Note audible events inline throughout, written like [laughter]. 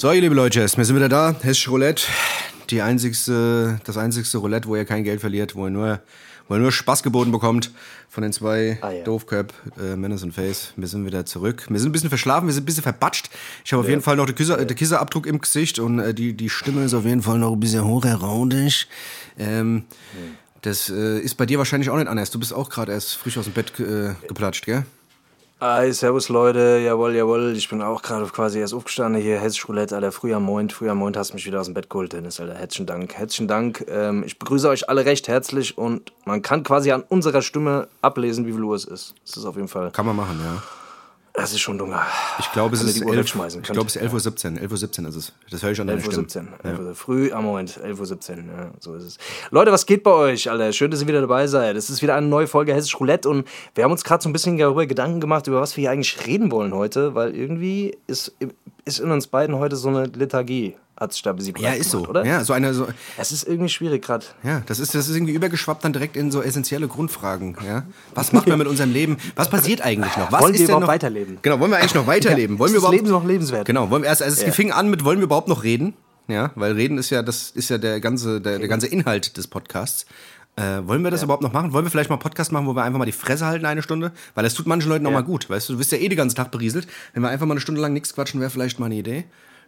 So, ihr liebe Leute, wir sind wieder da. Hessische Roulette. Die einzigste, das einzigste Roulette, wo ihr kein Geld verliert, wo ihr nur, wo ihr nur Spaß geboten bekommt von den zwei Ah, ja. Doofköp, äh, Menace und Face. Wir sind wieder zurück. Wir sind ein bisschen verschlafen, wir sind ein bisschen verbatscht. Ich habe auf jeden Fall noch den Kisser, den Kisserabdruck im Gesicht und äh, die, die Stimme ist auf jeden Fall noch ein bisschen hochraudig. Ähm, das äh, ist bei dir wahrscheinlich auch nicht anders. Du bist auch gerade erst frisch aus dem Bett äh, geplatscht, gell? Hi, servus Leute, jawohl, jawohl, ich bin auch gerade quasi erst aufgestanden. Hier, Hessisch Roulette, Alter, früher Moin, früher Moin, hast mich wieder aus dem Bett geholt, Dennis, Alter, herzlichen Dank, herzlichen Dank, ähm, ich begrüße euch alle recht herzlich und man kann quasi an unserer Stimme ablesen, wie viel Uhr es ist, das ist auf jeden Fall, Kann man machen, ja. Es ist schon dunkel. Ich glaube, es ist 11, ich glaube, es ist 11.17 Uhr. 11.17 Uhr ist es. Das höre ich an deiner 11.17 Uhr. 11 Uhr, früh, am Moment, 11.17 Uhr, ja, so ist es. Leute, was geht bei euch, Alter? Schön, dass ihr wieder dabei seid. Es ist wieder eine neue Folge Hessisch Roulette und wir haben uns gerade so ein bisschen darüber Gedanken gemacht, über was wir hier eigentlich reden wollen heute, weil irgendwie ist, ist in uns beiden heute so eine Lethargie, da besiegt. Ja, ist so. oder? Ja, so eine, so, Es ist irgendwie schwierig gerade. ja, das ist, das ist irgendwie übergeschwappt dann direkt in so essentielle Grundfragen. Ja? Was macht man mit unserem Leben? Was passiert eigentlich noch? Was Wollen wir ist denn überhaupt noch, weiterleben? Genau, wollen wir eigentlich noch [laughs] weiterleben? wollen ist wir das überhaupt, Leben noch lebenswert? Genau, wollen wir erst, also es Ja. fing an mit, wollen wir überhaupt noch reden? Ja, weil reden ist ja, das ist ja der ganze, der, der ganze Inhalt des Podcasts. Äh, wollen wir das überhaupt noch machen? Wollen wir vielleicht mal einen Podcast machen, wo wir einfach mal die Fresse halten eine Stunde? Weil das tut manchen Leuten auch mal gut. Weißt du, du bist ja eh den ganzen Tag berieselt. Wenn wir einfach mal eine Stunde lang nichts quatschen, wäre vielleicht mal eine Idee.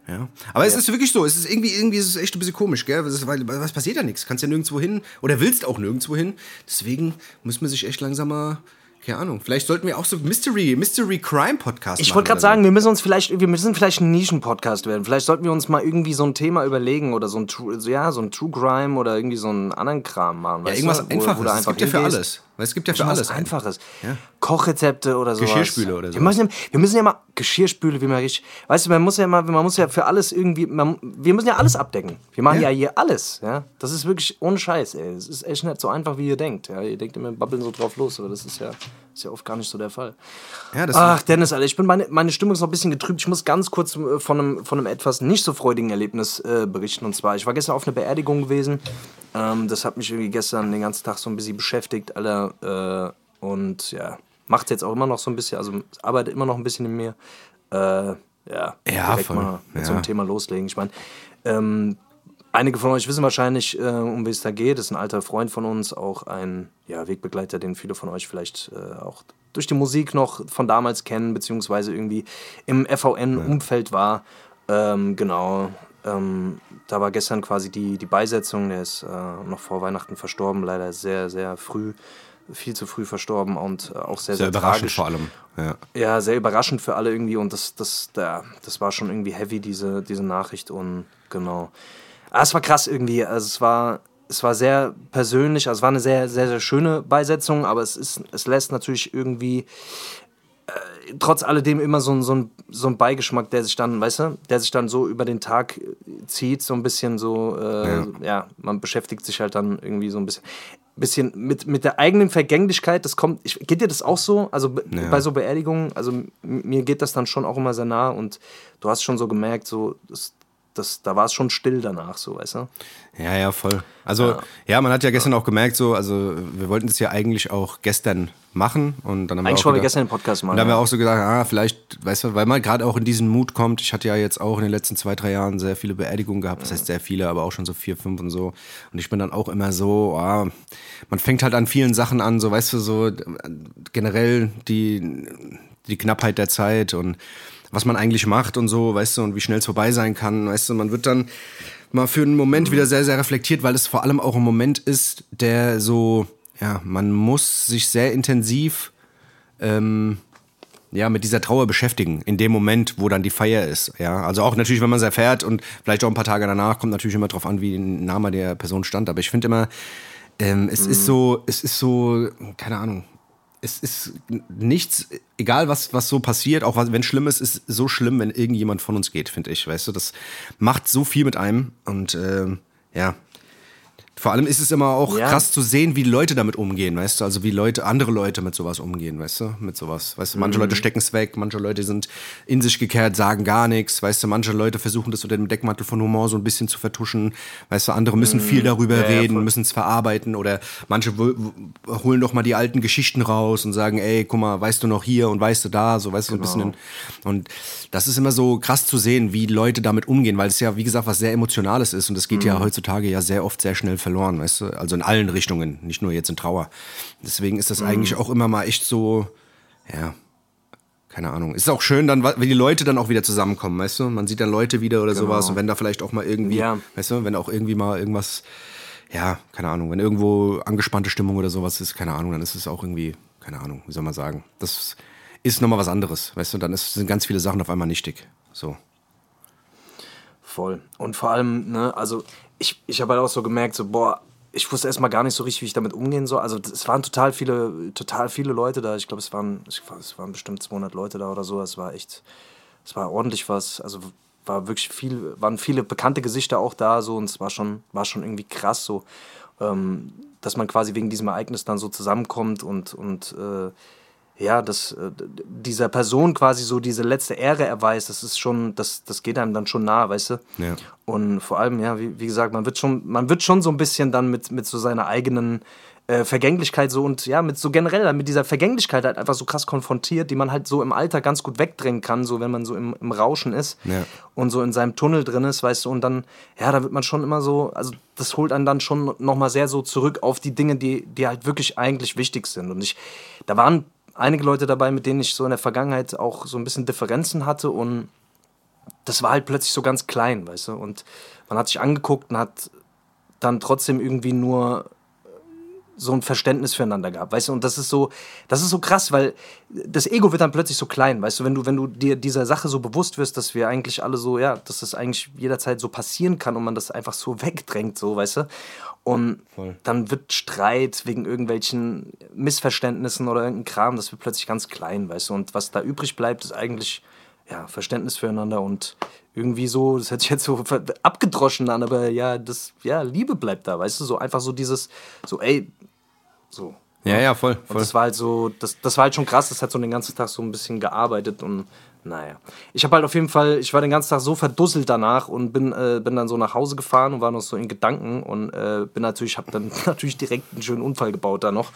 Ja. Aber es ist wirklich so, es ist irgendwie, irgendwie ist es echt ein bisschen komisch, gell? Ist, weil, was passiert ja nichts? Kannst ja nirgendwo hin oder willst auch nirgendwo hin. Deswegen muss man sich echt langsam mal, keine Ahnung, vielleicht sollten wir auch so Mystery, Mystery Crime Podcast Ich machen wollte gerade so. sagen, wir müssen uns vielleicht, wir müssen vielleicht ein Nischen-Podcast werden. Vielleicht sollten wir uns mal irgendwie so ein Thema überlegen oder so ein True, so, ja, so ein True Crime oder irgendwie so einen anderen Kram machen. Ja, irgendwas du? Wo- Einfaches. Wo es einfach gibt ja für alles. Weil es gibt ja für alles. einen. Einfaches. Ja. Kochrezepte oder so. Geschirrspüle oder Wir sowas. müssen, ja, wir müssen ja mal Geschirrspüle, wie man richtig. Weißt du, man muss ja mal, man muss ja für alles irgendwie, man, wir müssen ja alles abdecken. Wir machen Ja. ja. hier alles, ja. Das ist wirklich ohne Scheiß, ey. Es ist echt nicht so einfach, wie ihr denkt. Ja, ihr denkt immer, babbeln so drauf los, aber das ist ja, ist ja oft gar nicht so der Fall. Ja, Ach, Dennis, Alter, ich bin meine, meine Stimmung ist noch ein bisschen getrübt. Ich muss ganz kurz äh, von einem, von einem etwas nicht so freudigen Erlebnis äh, berichten. Und zwar, ich war gestern auf einer Beerdigung gewesen. Ähm, das hat mich irgendwie gestern den ganzen Tag so ein bisschen beschäftigt, Alter. Äh, und ja, macht jetzt auch immer noch so ein bisschen, also arbeitet immer noch ein bisschen in mir. Äh, ja, Ja, direkt voll. mal mit so Ja. einem Thema loslegen. Ich meine, ähm, Einige von euch wissen wahrscheinlich, äh, um wie es da geht. Das ist ein alter Freund von uns, auch ein ja, Wegbegleiter, den viele von euch vielleicht äh, auch durch die Musik noch von damals kennen, beziehungsweise irgendwie im FVN-Umfeld war. Ähm, genau. Ähm, da war gestern quasi die, die Beisetzung. Der ist äh, noch vor Weihnachten verstorben, leider sehr, sehr früh, viel zu früh verstorben und äh, auch sehr, sehr sehr, überraschend tragisch. vor allem. Ja. Ja, sehr überraschend für alle irgendwie und das, das, da, das war schon irgendwie heavy, diese, diese Nachricht und genau. Ah, es war krass irgendwie, also es war, es war sehr persönlich, also es war eine sehr, sehr, sehr schöne Beisetzung, aber es, ist, es lässt natürlich irgendwie äh, trotz alledem immer so, ein- so, ein, so ein Beigeschmack, der sich dann, weißt du, der sich dann so über den Tag zieht, so ein bisschen so, äh, Ja. ja. man beschäftigt sich halt dann irgendwie so ein bisschen, bisschen mit, mit der eigenen Vergänglichkeit, das kommt, ich, geht dir das auch so? Also Ja. bei so Beerdigungen, also mir geht das dann schon auch immer sehr nah und du hast schon so gemerkt, so, das, das, da war es schon still danach, so, weißt du? Ja, ja, voll. Also, ja. man hat ja gestern auch gemerkt, so, also wir wollten das ja eigentlich auch gestern machen und dann haben Eigentlich wir wollen wir gestern den Podcast machen. Und da haben wir ja. auch so gedacht, ah, vielleicht, weißt du, weil man gerade auch in diesen Mut kommt. Ich hatte ja jetzt auch in den letzten zwei, drei Jahren sehr viele Beerdigungen gehabt. Das heißt sehr viele, aber auch schon so vier, fünf und so. Und ich bin dann auch immer so, ah, man fängt halt an vielen Sachen an, so, weißt du, so äh, generell die, die Knappheit der Zeit und was man eigentlich macht und so, weißt du, und wie schnell es vorbei sein kann, weißt du, man wird dann mal für einen Moment wieder sehr, sehr reflektiert, weil es vor allem auch ein Moment ist, der so, ja, man muss sich sehr intensiv ähm, ja, mit dieser Trauer beschäftigen, in dem Moment, wo dann die Feier ist. Ja, also auch natürlich, wenn man es erfährt und vielleicht auch ein paar Tage danach, kommt natürlich immer drauf an, wie ein Name der Person stand. Aber ich finde immer, ähm, es ist so, es ist so, keine Ahnung, es ist nichts, egal was, was so passiert, auch was, wenn schlimm ist, ist so schlimm, wenn irgendjemand von uns geht, finde ich. Weißt du, das macht so viel mit einem und ähm, ja, Vor allem ist es immer auch Ja. krass zu sehen, wie Leute damit umgehen, weißt du? Also wie Leute, andere Leute mit sowas umgehen, weißt du? Mit sowas. Weißt du, manche Mhm. Leute stecken es weg, manche Leute sind in sich gekehrt, sagen gar nichts, weißt du, manche Leute versuchen das unter dem Deckmantel von Humor so ein bisschen zu vertuschen, weißt du, andere müssen viel darüber Mhm. Ja, ja, reden, voll. müssen es verarbeiten oder manche holen doch mal die alten Geschichten raus und sagen, ey, guck mal, weißt du noch hier und weißt du da, so weißt du, so ein bisschen. In, und das ist immer so krass zu sehen, wie Leute damit umgehen, weil es ja, wie gesagt, was sehr Emotionales ist und das geht ja heutzutage ja sehr oft sehr schnell verloren, weißt du, also in allen Richtungen, nicht nur jetzt in Trauer. Deswegen ist das eigentlich auch immer mal echt so, ja, keine Ahnung. Ist auch schön dann, wenn die Leute dann auch wieder zusammenkommen, weißt du? Man sieht dann Leute wieder oder sowas und wenn da vielleicht auch mal irgendwie, Ja. weißt du, wenn auch irgendwie mal irgendwas, ja, keine Ahnung, wenn irgendwo angespannte Stimmung oder sowas ist, keine Ahnung, dann ist es auch irgendwie, keine Ahnung, wie soll man sagen. Das ist nochmal was anderes, weißt du? Dann ist, sind ganz viele Sachen auf einmal nichtig. So. Voll. Und vor allem, ne, also ich, ich habe halt auch so gemerkt, so, boah, ich wusste erstmal gar nicht so richtig, wie ich damit umgehen soll. Also es waren total viele, total viele Leute da. Ich glaube, es waren, es waren bestimmt 200 Leute da oder so. Es war echt, es war ordentlich was. Also war wirklich viel, waren viele bekannte Gesichter auch da so und es war schon, war schon irgendwie krass so, ähm, dass man quasi wegen diesem Ereignis dann so zusammenkommt und, und äh, ja, dass äh, dieser Person quasi so diese letzte Ehre erweist, das ist schon, das, das geht einem dann schon nah, weißt du? Ja. Und vor allem, ja, wie, wie gesagt, man wird schon, man wird schon so ein bisschen dann mit, mit so seiner eigenen äh, Vergänglichkeit so und ja, mit so generell mit dieser Vergänglichkeit halt einfach so krass konfrontiert, die man halt so im Alter ganz gut wegdrängen kann, so wenn man so im, im Rauschen ist Ja. und so in seinem Tunnel drin ist, weißt du, und dann, ja, da wird man schon immer so, also das holt einen dann schon nochmal sehr so zurück auf die Dinge, die, die halt wirklich eigentlich wichtig sind. Und ich, da waren einige Leute dabei, mit denen ich so in der Vergangenheit auch so ein bisschen Differenzen hatte und das war halt plötzlich so ganz klein, weißt du, und man hat sich angeguckt und hat dann trotzdem irgendwie nur so ein Verständnis füreinander gehabt, weißt du, und das ist so, das ist so krass, weil das Ego wird dann plötzlich so klein, weißt du, wenn du, wenn du dir dieser Sache so bewusst wirst, dass wir eigentlich alle so, ja, dass das eigentlich jederzeit so passieren kann und man das einfach so wegdrängt, so, weißt du, und Voll. dann wird Streit wegen irgendwelchen Missverständnissen oder irgendein Kram, das wird plötzlich ganz klein, weißt du, und was da übrig bleibt, ist eigentlich, ja, Verständnis füreinander und irgendwie so, das hört sich jetzt so abgedroschen an, aber ja, das, ja, Liebe bleibt da, weißt du, so einfach so dieses, so, ey, so. Ja, ja, voll. Und voll. das war halt so, das, das war halt schon krass, das hat so den ganzen Tag so ein bisschen gearbeitet und naja. Ich habe halt auf jeden Fall, ich war den ganzen Tag so verdusselt danach und bin, äh, bin dann so nach Hause gefahren und war noch so in Gedanken und äh, bin natürlich, habe dann [laughs] natürlich direkt einen schönen Unfall gebaut da noch.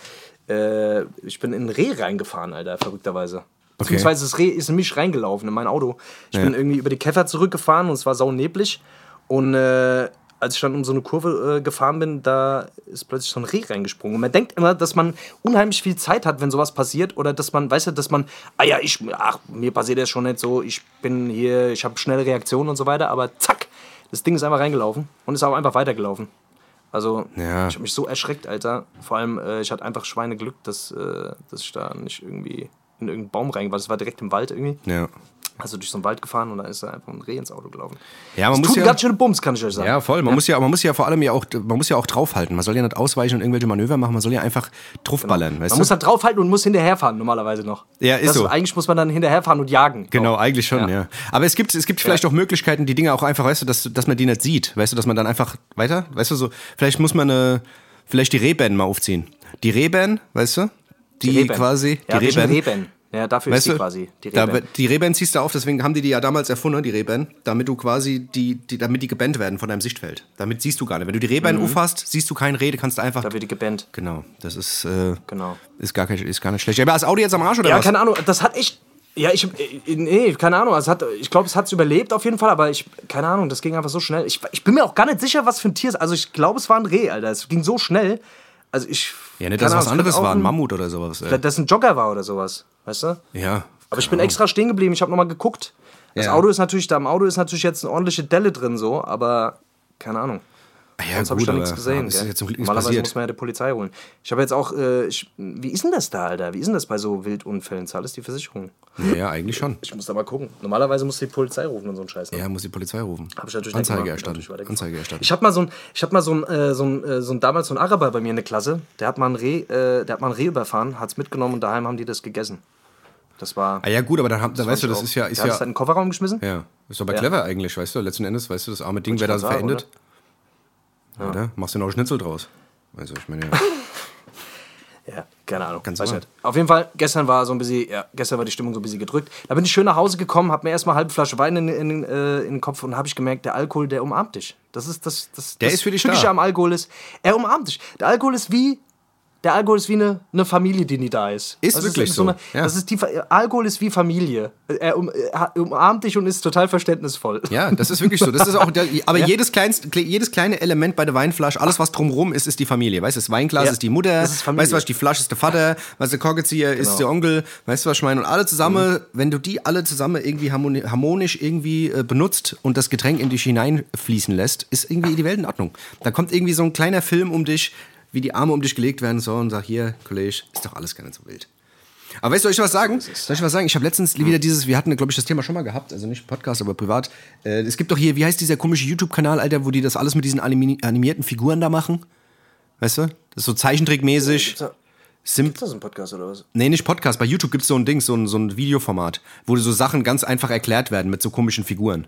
Äh, ich bin in ein Reh reingefahren, Alter, verrückterweise. Beziehungsweise das Reh ist in mich reingelaufen, in mein Auto. Ich Ja. bin irgendwie über die Käfer zurückgefahren und es war sauneblig. Und äh, als ich dann um so eine Kurve äh, gefahren bin, da ist plötzlich so ein Reh reingesprungen. Und man denkt immer, dass man unheimlich viel Zeit hat, wenn sowas passiert. Oder dass man, weißt du, dass man, ah ja, ich, ach, mir passiert das schon nicht so, ich bin hier, ich habe schnelle Reaktionen und so weiter. Aber zack, das Ding ist einfach reingelaufen und ist auch einfach weitergelaufen. Also, Ja. ich habe mich so erschreckt, Alter. Vor allem, äh, ich hatte einfach Schweineglück, dass, äh, dass ich da nicht irgendwie in irgendeinen Baum rein war. Das war direkt im Wald irgendwie. Ja. Also durch so einen Wald gefahren und da ist da einfach ein Reh ins Auto gelaufen. Ja, man das muss tut ja- ganz schöne Bums, kann ich euch sagen. Ja, voll. Man muss ja, man muss ja vor allem ja auch, man muss ja auch draufhalten. Man soll ja nicht ausweichen und irgendwelche Manöver machen. Man soll ja einfach draufballern, weißt Man du? muss halt draufhalten und muss hinterherfahren, normalerweise noch. Ja, ist das so. Eigentlich muss man dann hinterherfahren und jagen. Genau, Auch. eigentlich schon, ja. Ja. Aber es gibt, es gibt vielleicht auch Möglichkeiten, die Dinge auch einfach, weißt du, dass, dass man die nicht sieht. Weißt du, dass man dann einfach weiter, weißt du, so, vielleicht muss man eine, vielleicht die Rehbänden mal aufziehen. Die Rehbänden, weißt du? Die, Rehbänden. quasi, Ja, die. Rehbänden? Ja, dafür Weißt ist du, quasi. Die da, Rehbänden. die Rehbänden ziehst du auf, deswegen haben die die ja damals erfunden, die Rehbänden, damit du quasi die, die, damit die gebannt werden von deinem Sichtfeld. Damit siehst du gar nicht. Wenn du die Rehbänden Mhm. auffasst, siehst du kein Reh, kannst du einfach. Da wird die gebannt. Genau, das ist, äh, Genau. ist, gar kein, ist gar nicht schlecht. Aber ist Audi jetzt am Arsch oder Ja, was? keine Ahnung, das hat echt. Ja, ich, äh, nee, keine Ahnung. Also hat, ich glaube, es hat es überlebt auf jeden Fall, aber ich, keine Ahnung, das ging einfach so schnell. Ich, ich bin mir auch gar nicht sicher, was für ein Tier es ist. Also ich glaube, es war ein Reh, Alter. Es ging so schnell. Also ich. ja, nicht, keine dass was es anderes war, ein Mammut oder sowas. Ey. Vielleicht, dass ein Jogger war oder sowas. Weißt du? Ja. Aber ich bin extra stehen geblieben, ich habe nochmal geguckt. Das Ja. Auto ist natürlich, da im Auto ist natürlich jetzt eine ordentliche Delle drin, so, aber keine Ahnung. Ah Ja, Sonst habe ich da nichts gesehen. ja, ist jetzt zum Glück Normalerweise passiert. muss man ja die Polizei holen. Ich habe jetzt auch, äh, ich, wie ist denn das da, Alter? Wie ist denn das bei so Wildunfällen? Zahlt es die Versicherung? Ja, ja, eigentlich schon. Ich muss da mal gucken. Normalerweise muss die Polizei rufen und so ein Scheiß. Ne? Ja, muss die Polizei rufen. Hab ich natürlich Anzeige gemacht, erstatten. natürlich. Anzeige erstatten. Ich hatte mal so ein, ich hatte mal so ein, äh, so ein, äh, so ein damals so ein Araber bei mir in der Klasse. Der hat mal ein Reh, äh, der hat mal ein Reh überfahren, hat es mitgenommen und daheim haben die das gegessen. Das war. ah ja, gut, aber dann, haben- dann weißt du, das auch- ist ja, ist hat es ja, dann in den Kofferraum geschmissen? ja, ist aber Ja. clever eigentlich, weißt du. Letzten Endes, weißt du, das arme Ding wäre da grad sagen, verendet. Oder? Machst du noch Schnitzel draus? Also, ich meine, ja. [laughs] Ja, keine Ahnung. Ganz weiß nicht. Auf jeden Fall, gestern war so ein bisschen, ja, gestern war die Stimmung so ein bisschen gedrückt. Da bin ich schön nach Hause gekommen, hab mir erstmal eine halbe Flasche Wein in, in, äh, in den Kopf und habe ich gemerkt, der Alkohol, der umarmt dich. Das ist das, das, Der das ist für dich Tückische da. am Alkohol ist, er umarmt dich. Der Alkohol ist wie, der Alkohol ist wie eine, eine Familie, die nie da ist. Ist das wirklich ist so, Eine, ja. Das ist die, Alkohol ist wie Familie. Er, um, er umarmt dich und ist total verständnisvoll. Ja, das ist wirklich so. Das ist auch der, [laughs] aber jedes, kleinste, jedes kleine Element bei der Weinflasche, alles was drumrum ist, ist die Familie. Weißt du, das Weinglas Ja, ist die Mutter, ist weißt du was, die Flasche ist der Vater, weißt du, der Korkenzieher ist Genau. der Onkel, weißt du was ich meine? Und alle zusammen, Mhm. wenn du die alle zusammen irgendwie harmoni harmonisch irgendwie äh, benutzt und das Getränk in dich hineinfließen lässt, ist irgendwie die Welt in Ordnung. Da kommt irgendwie so ein kleiner Film um dich, wie die Arme um dich gelegt werden so und sag, hier, Kollege, ist doch alles gar nicht so wild. Aber weißt du, soll ich was sagen? Soll ich was sagen? Ich habe letztens wieder dieses, wir hatten, glaube ich, das Thema schon mal gehabt, also nicht Podcast, aber privat. Äh, es gibt doch hier, wie heißt dieser komische YouTube-Kanal, Alter, wo die das alles mit diesen animi animierten Figuren da machen? Weißt du? Das ist so zeichentrickmäßig. Da, Sim gibt's da so einen Podcast oder was? nee, nicht Podcast. Bei YouTube gibt es so ein Ding, so ein, so ein Videoformat, wo so Sachen ganz einfach erklärt werden mit so komischen Figuren.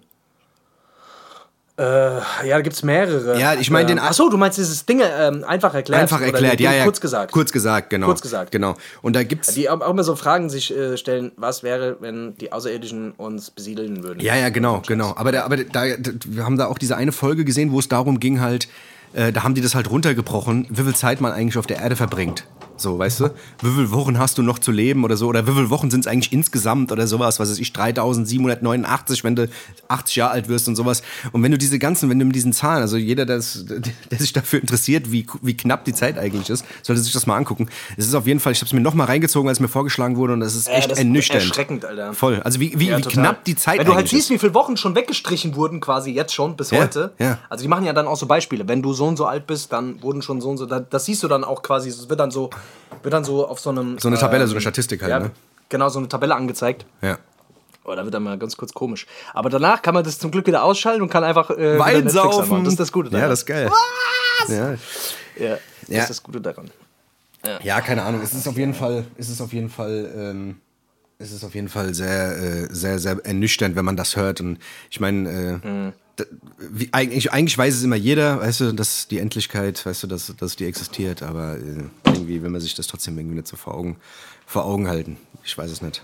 Äh, ja, da gibt's mehrere. Ja, ich meine den- Achso, du meinst dieses Dinge ähm, einfach erklärt. Einfach erklärt, ja, ja. Kurz gesagt. Kurz gesagt, genau. Kurz gesagt. Genau. Und da gibt's. Die auch immer so Fragen sich äh, stellen, was wäre, wenn die Außerirdischen uns besiedeln würden. Ja, ja, genau, genau. Aber, da, aber da, da, wir haben da auch diese eine Folge gesehen, wo es darum ging halt, äh, da haben die das halt runtergebrochen, wie viel Zeit man eigentlich auf der Erde verbringt. So, weißt du? Wie viele Wochen hast du noch zu leben oder so? Oder wie viele Wochen sind es eigentlich insgesamt oder sowas? Was weiß ich, 3789, wenn du 80 Jahre alt wirst und sowas. Und wenn du diese ganzen, wenn du mit diesen Zahlen, also jeder, der, der sich dafür interessiert, wie, wie knapp die Zeit eigentlich ist, sollte sich das mal angucken. Es ist auf jeden Fall, ich habe es mir nochmal reingezogen, als es mir vorgeschlagen wurde und das ist echt das ist ernüchternd. erschreckend, Alter. Voll. Also wie, wie, Ja, wie knapp die Zeit Wenn du halt siehst, ist. wie viele Wochen schon weggestrichen wurden, quasi jetzt schon, bis Ja, heute. ja. Also die machen ja dann auch so Beispiele. Wenn du so und so alt bist, dann wurden schon so und so. da- Das siehst du dann auch quasi. Es wird dann so, wird dann so auf so einem. So eine Tabelle, ähm, so eine Statistik halt, ja, ne? Genau, so eine Tabelle angezeigt. Ja. Oh, da wird dann mal ganz kurz komisch. Aber danach kann man das zum Glück wieder ausschalten und kann einfach äh, Wein saufen. Das ist das Gute daran. Ja, das ist geil. Ja. Ja, das Ja. ist das Gute daran. ja, keine Ahnung. Es ist auf jeden Fall, es ist auf jeden Fall, ähm, es ist auf jeden Fall sehr, äh, sehr, sehr ernüchternd, wenn man das hört. Und ich meine, äh, Mhm. Wie, eigentlich, eigentlich weiß es immer jeder, weißt du, dass die Endlichkeit, weißt du, dass, dass die existiert, aber äh, irgendwie will man sich das trotzdem irgendwie nicht so vor Augen, vor Augen halten. Ich weiß es nicht.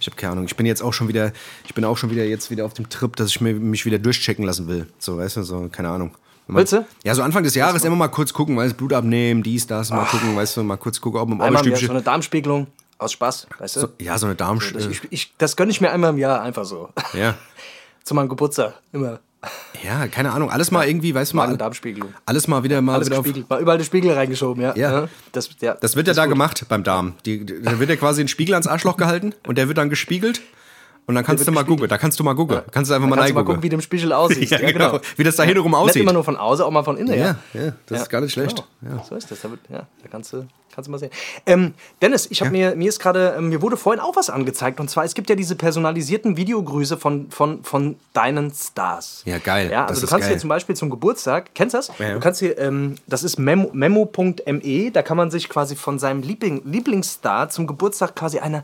Ich habe keine Ahnung. Ich bin jetzt auch schon wieder, ich bin auch schon wieder jetzt wieder auf dem Trip, dass ich mir, mich wieder durchchecken lassen will. So, weißt du, so, keine Ahnung. Man- Willst du? Ja, so Anfang des Jahres immer mal kurz gucken, weißt du, Blut abnehmen, dies, das, mal gucken, weißt du, mal kurz gucken, ob man Einmal im Jahr so eine Darmspiegelung aus Spaß, weißt du? So, ja, so eine Darm. das, das gönne ich mir einmal im Jahr einfach so. ja. [laughs] Zu meinem Geburtstag. Immer. Ja, keine Ahnung. Alles mal irgendwie, weißt du mal. Magen-Darm-Spiegelung. Alles mal wieder mal Alles wieder gespiegelt. Mal überall den Spiegel reingeschoben, ja. Ja. Das, ja. Das wird ja da gut. gemacht beim Darm. Die, die, da wird ja quasi ein Spiegel ans Arschloch gehalten und der wird dann gespiegelt. Und dann kannst du mal gucken. Da kannst du mal gucken. Kannst du einfach Dann mal kannst du mal reingucken. gucken, wie du im Spiegel aussiehst. [laughs] Ja, genau. Wie das da hintenrum Nicht aussieht. immer nur von außen, auch mal von innen. Ja, ja, das ist gar nicht schlecht. Genau. Ja. So ist das. Da, wird, ja, da kannst du, kannst du mal sehen. Ähm, Dennis, ich habe mir, mir ist gerade, ähm, mir wurde vorhin auch was angezeigt. Und zwar, es gibt ja diese personalisierten Videogrüße von, von, von deinen Stars. Ja, geil. Ja, Das also du ist kannst geil. hier zum Beispiel zum Geburtstag, kennst du das? Ja. Du kannst hier, ähm, das ist memo- memo.me, da kann man sich quasi von seinem Liebling, Lieblingsstar zum Geburtstag quasi eine,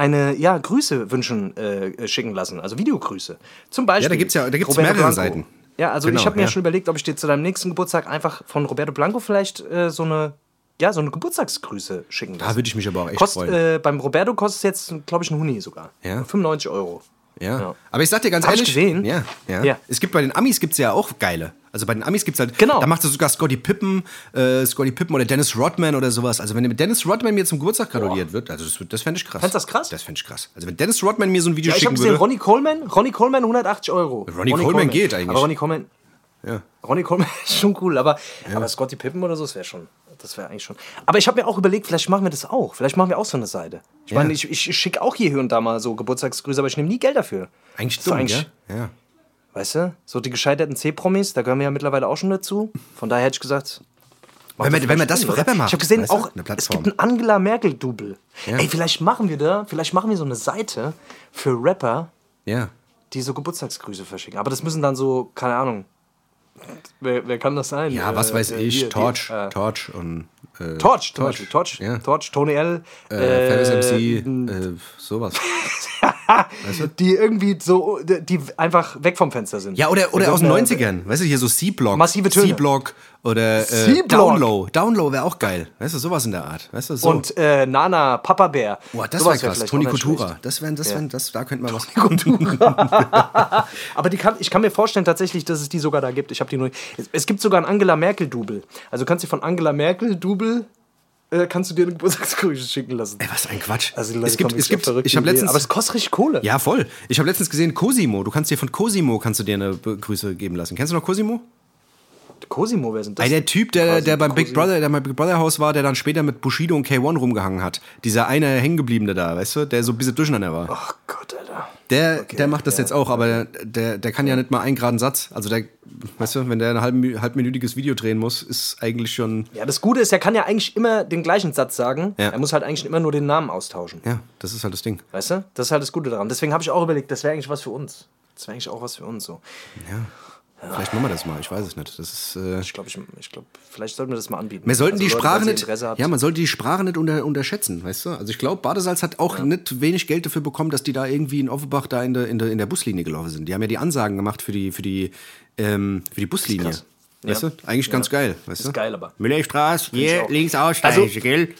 eine ja, Grüße wünschen, äh, schicken lassen, also Videogrüße. Zum Beispiel. Ja, da gibt's ja- da gibt's mehrere Blanco. Seiten. Ja, also Genau, ich habe mir ja. schon überlegt, ob ich dir zu deinem nächsten Geburtstag einfach von Roberto Blanco vielleicht äh, so eine ja, so eine Geburtstagsgrüße schicken lassen. Da würde ich mich aber auch echt Kost, freuen. äh, beim Roberto kostet es jetzt, glaube ich, ein Huni sogar. Ja. 95 Euro. Ja. Ja. Aber ich sag dir ganz Hab ich ehrlich. gesehen. Ja, ja, Ja. Es gibt bei den Amis gibt's ja auch geile. Also bei den Amis gibt's halt. Genau. Da macht sogar Scotty Pippen, äh, Scotty Pippen oder Dennis Rodman oder sowas. Also wenn mit Dennis Rodman mir zum Geburtstag gratuliert wird, also das, das fände ich krass. Fändest du das krass? Das fände ich krass. Also wenn Dennis Rodman mir so ein Video Ja, ich habe schicken gesehen, würde. Ronnie Coleman, Ronnie Coleman 180 Euro. Ronnie Coleman geht eigentlich. Aber Ronnie Coleman, Ja. Ronnie Coleman [laughs] ist schon cool, aber, aber Scotty Pippen oder so, das wäre schon. Das wäre eigentlich schon. Aber ich habe mir auch überlegt, vielleicht machen wir das auch. Vielleicht machen wir auch so eine Seite. Ich meine, ich, ich schicke auch hier, hier und da mal so Geburtstagsgrüße, aber ich nehme nie Geld dafür. Eigentlich Das dumm, eigentlich-? Ja. Weißt du? So die gescheiterten C-Promis, da gehören wir ja mittlerweile auch schon dazu. Von daher hätte ich gesagt. Wenn man- doch wenn vielleicht das für? Rapper macht, Ich habe gesehen, weißt du? auch Eine es gibt ein Angela Merkel-Double. Ja. Ey, vielleicht machen wir da, vielleicht machen wir so eine Seite für Rapper, Ja. die so Geburtstagsgrüße verschicken. Aber das müssen dann so, keine Ahnung. Wer, wer kann das sein? Ja, was Äh, weiß äh, ich, hier, Torch, äh, Torch und. Äh, Torch, Beispiel. Torch, ja. Torch, Tony L. Äh, Ferris MC, n- [laughs] [laughs] [laughs] äh, sowas. die irgendwie so, die einfach weg vom Fenster sind. Ja, oder, oder aus den kommt eine- 90ern. Weißt du, hier so C-Block. Massive Töne. C-Block oder äh. Downlow. Downlow wäre auch geil. Weißt du, sowas in der Art. Weißt du, so. Und äh, Nana, Papa Bär. Boah, das Sowas wäre wär krass. Toni schlecht. Das wären, das wären, das, da könnten wir was. [laughs] Aber die kann, ich kann mir vorstellen tatsächlich, dass es die sogar da gibt. Ich habe die nur. Es, es gibt sogar ein Angela Merkel-Double. Also du kannst dir von Angela Merkel-Double äh, kannst du dir eine Geburtstagsgrüße schicken lassen. Ey, was ein Quatsch. Also die Leute es gibt, es wirklich gibt, ich habe letztens, Aber es kostet richtig Kohle. ja voll. Ich habe letztens gesehen Cosimo. Du kannst dir von Cosimo kannst du dir eine Grüße geben lassen. Kennst du noch Cosimo? Cosimo, wer sind das? Ey, der Typ, der, der beim Big Cosimo. Brother, der beim Big Brother Haus war, der dann später mit Bushido und K1 rumgehangen hat. Dieser eine hängengebliebene da, weißt du, der so ein bisschen durcheinander war. Ach Gott, Alter. Der, Okay, der macht das ja, jetzt auch, aber der, der kann ja nicht mal einen geraden Satz. Also der, weißt du, wenn der ein halb, halbminütiges Video drehen muss, ist eigentlich schon. Ja, das Gute ist, er kann ja eigentlich immer den gleichen Satz sagen. Ja. Er muss halt eigentlich immer nur den Namen austauschen. Ja, das ist halt das Ding. Weißt du? Das ist halt das Gute daran. Deswegen habe ich auch überlegt, das wäre eigentlich was für uns. Das wäre eigentlich auch was für uns so. Vielleicht machen wir das mal, ich weiß es nicht. Das ist. Äh, Ich glaube, ich, ich glaub, vielleicht sollten wir das mal anbieten. wir sollten Also die Leute, Sprache nicht. Ja, man sollte die Sprache nicht unter, unterschätzen, weißt du? Also ich glaube, Badesalz hat auch nicht wenig Geld dafür bekommen, dass die da irgendwie in Offenbach da in der, in der, in der Buslinie gelaufen sind. Die haben ja die Ansagen gemacht für die, für die, ähm, für die Buslinie. Weißt Ja. du? Eigentlich ganz geil, weißt Das du? ist geil, aber. Müllerstraße, hier links aussteigen, Also- gell?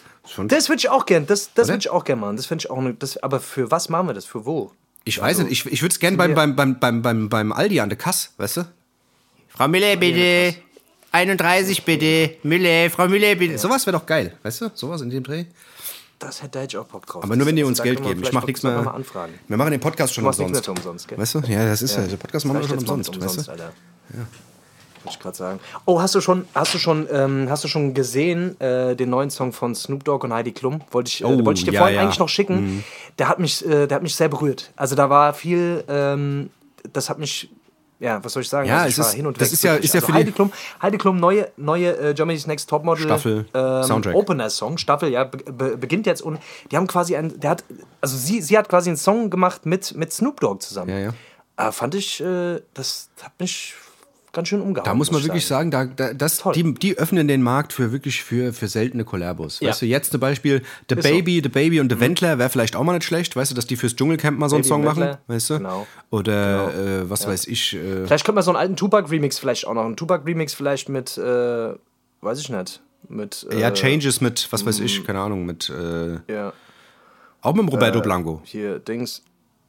Das würde ich auch gern, das, das würde ich auch gern machen. Das finde ich auch das, Aber für was machen wir das? Für wo? Ich weiß nicht, ich, ich würde es gerne beim, beim, beim, beim, beim, beim Aldi an der Kasse, weißt du? Frau Müller, bitte. 31 bitte. Müller, Frau Müller, bitte. Sowas wäre doch geil, weißt du? Sowas in dem Dreh. Das hätte ich auch Bock drauf. Aber nur wenn die uns Geld geben. Ich vielleicht mach nichts mehr. mal anfragen. Wir machen den Podcast schon Du machst nichts umsonst. umsonst, gell? Weißt du? Ja, das ist ja. Der Podcast machen wir schon mal umsonst, weißt du? Alter. Wollte ich gerade sagen. Oh, hast du schon, hast du schon, ähm, hast du schon gesehen äh, den neuen Song von Snoop Dogg und Heidi Klum? Wollte ich, äh, Oh, wollte ich dir ja, vorhin ja. Mhm. eigentlich noch schicken. Der hat mich, äh, der hat mich sehr berührt. Also da war viel, ähm, das hat mich, ja, was soll ich sagen? Ja, also es ich ist- hin und das weg. ist ja- ist ja also für Heidi Klum, Heidi Klum, neue, neue äh, Germany's Next Topmodel Staffel, ähm, Soundtrack. Opener-Song, Staffel, ja, be beginnt jetzt und die haben quasi ein, der hat, also sie, sie hat quasi einen Song gemacht mit, mit Snoop Dogg zusammen. Ja, ja. Äh, fand ich, äh, das hat mich ganz schön umgehauen. Da muss man ich wirklich sagen, da, da, das, Toll. die, die öffnen den Markt für wirklich für, für seltene Kollabos. Ja. Weißt du, jetzt zum Beispiel The Ist so. Baby, The Baby und The Wendler wäre vielleicht auch mal nicht schlecht, weißt du, dass die fürs Dschungelcamp mal so einen Baby Song machen, weißt du? genau. Oder äh, was weiß ich. Äh, Vielleicht könnte man so einen alten Tupac-Remix vielleicht auch noch. Einen Tupac-Remix vielleicht mit, äh, weiß ich nicht. Mit, äh, ja, Changes mit, was weiß ich, keine Ahnung, mit äh, Ja, auch mit dem Roberto Blanco. hier, Dings.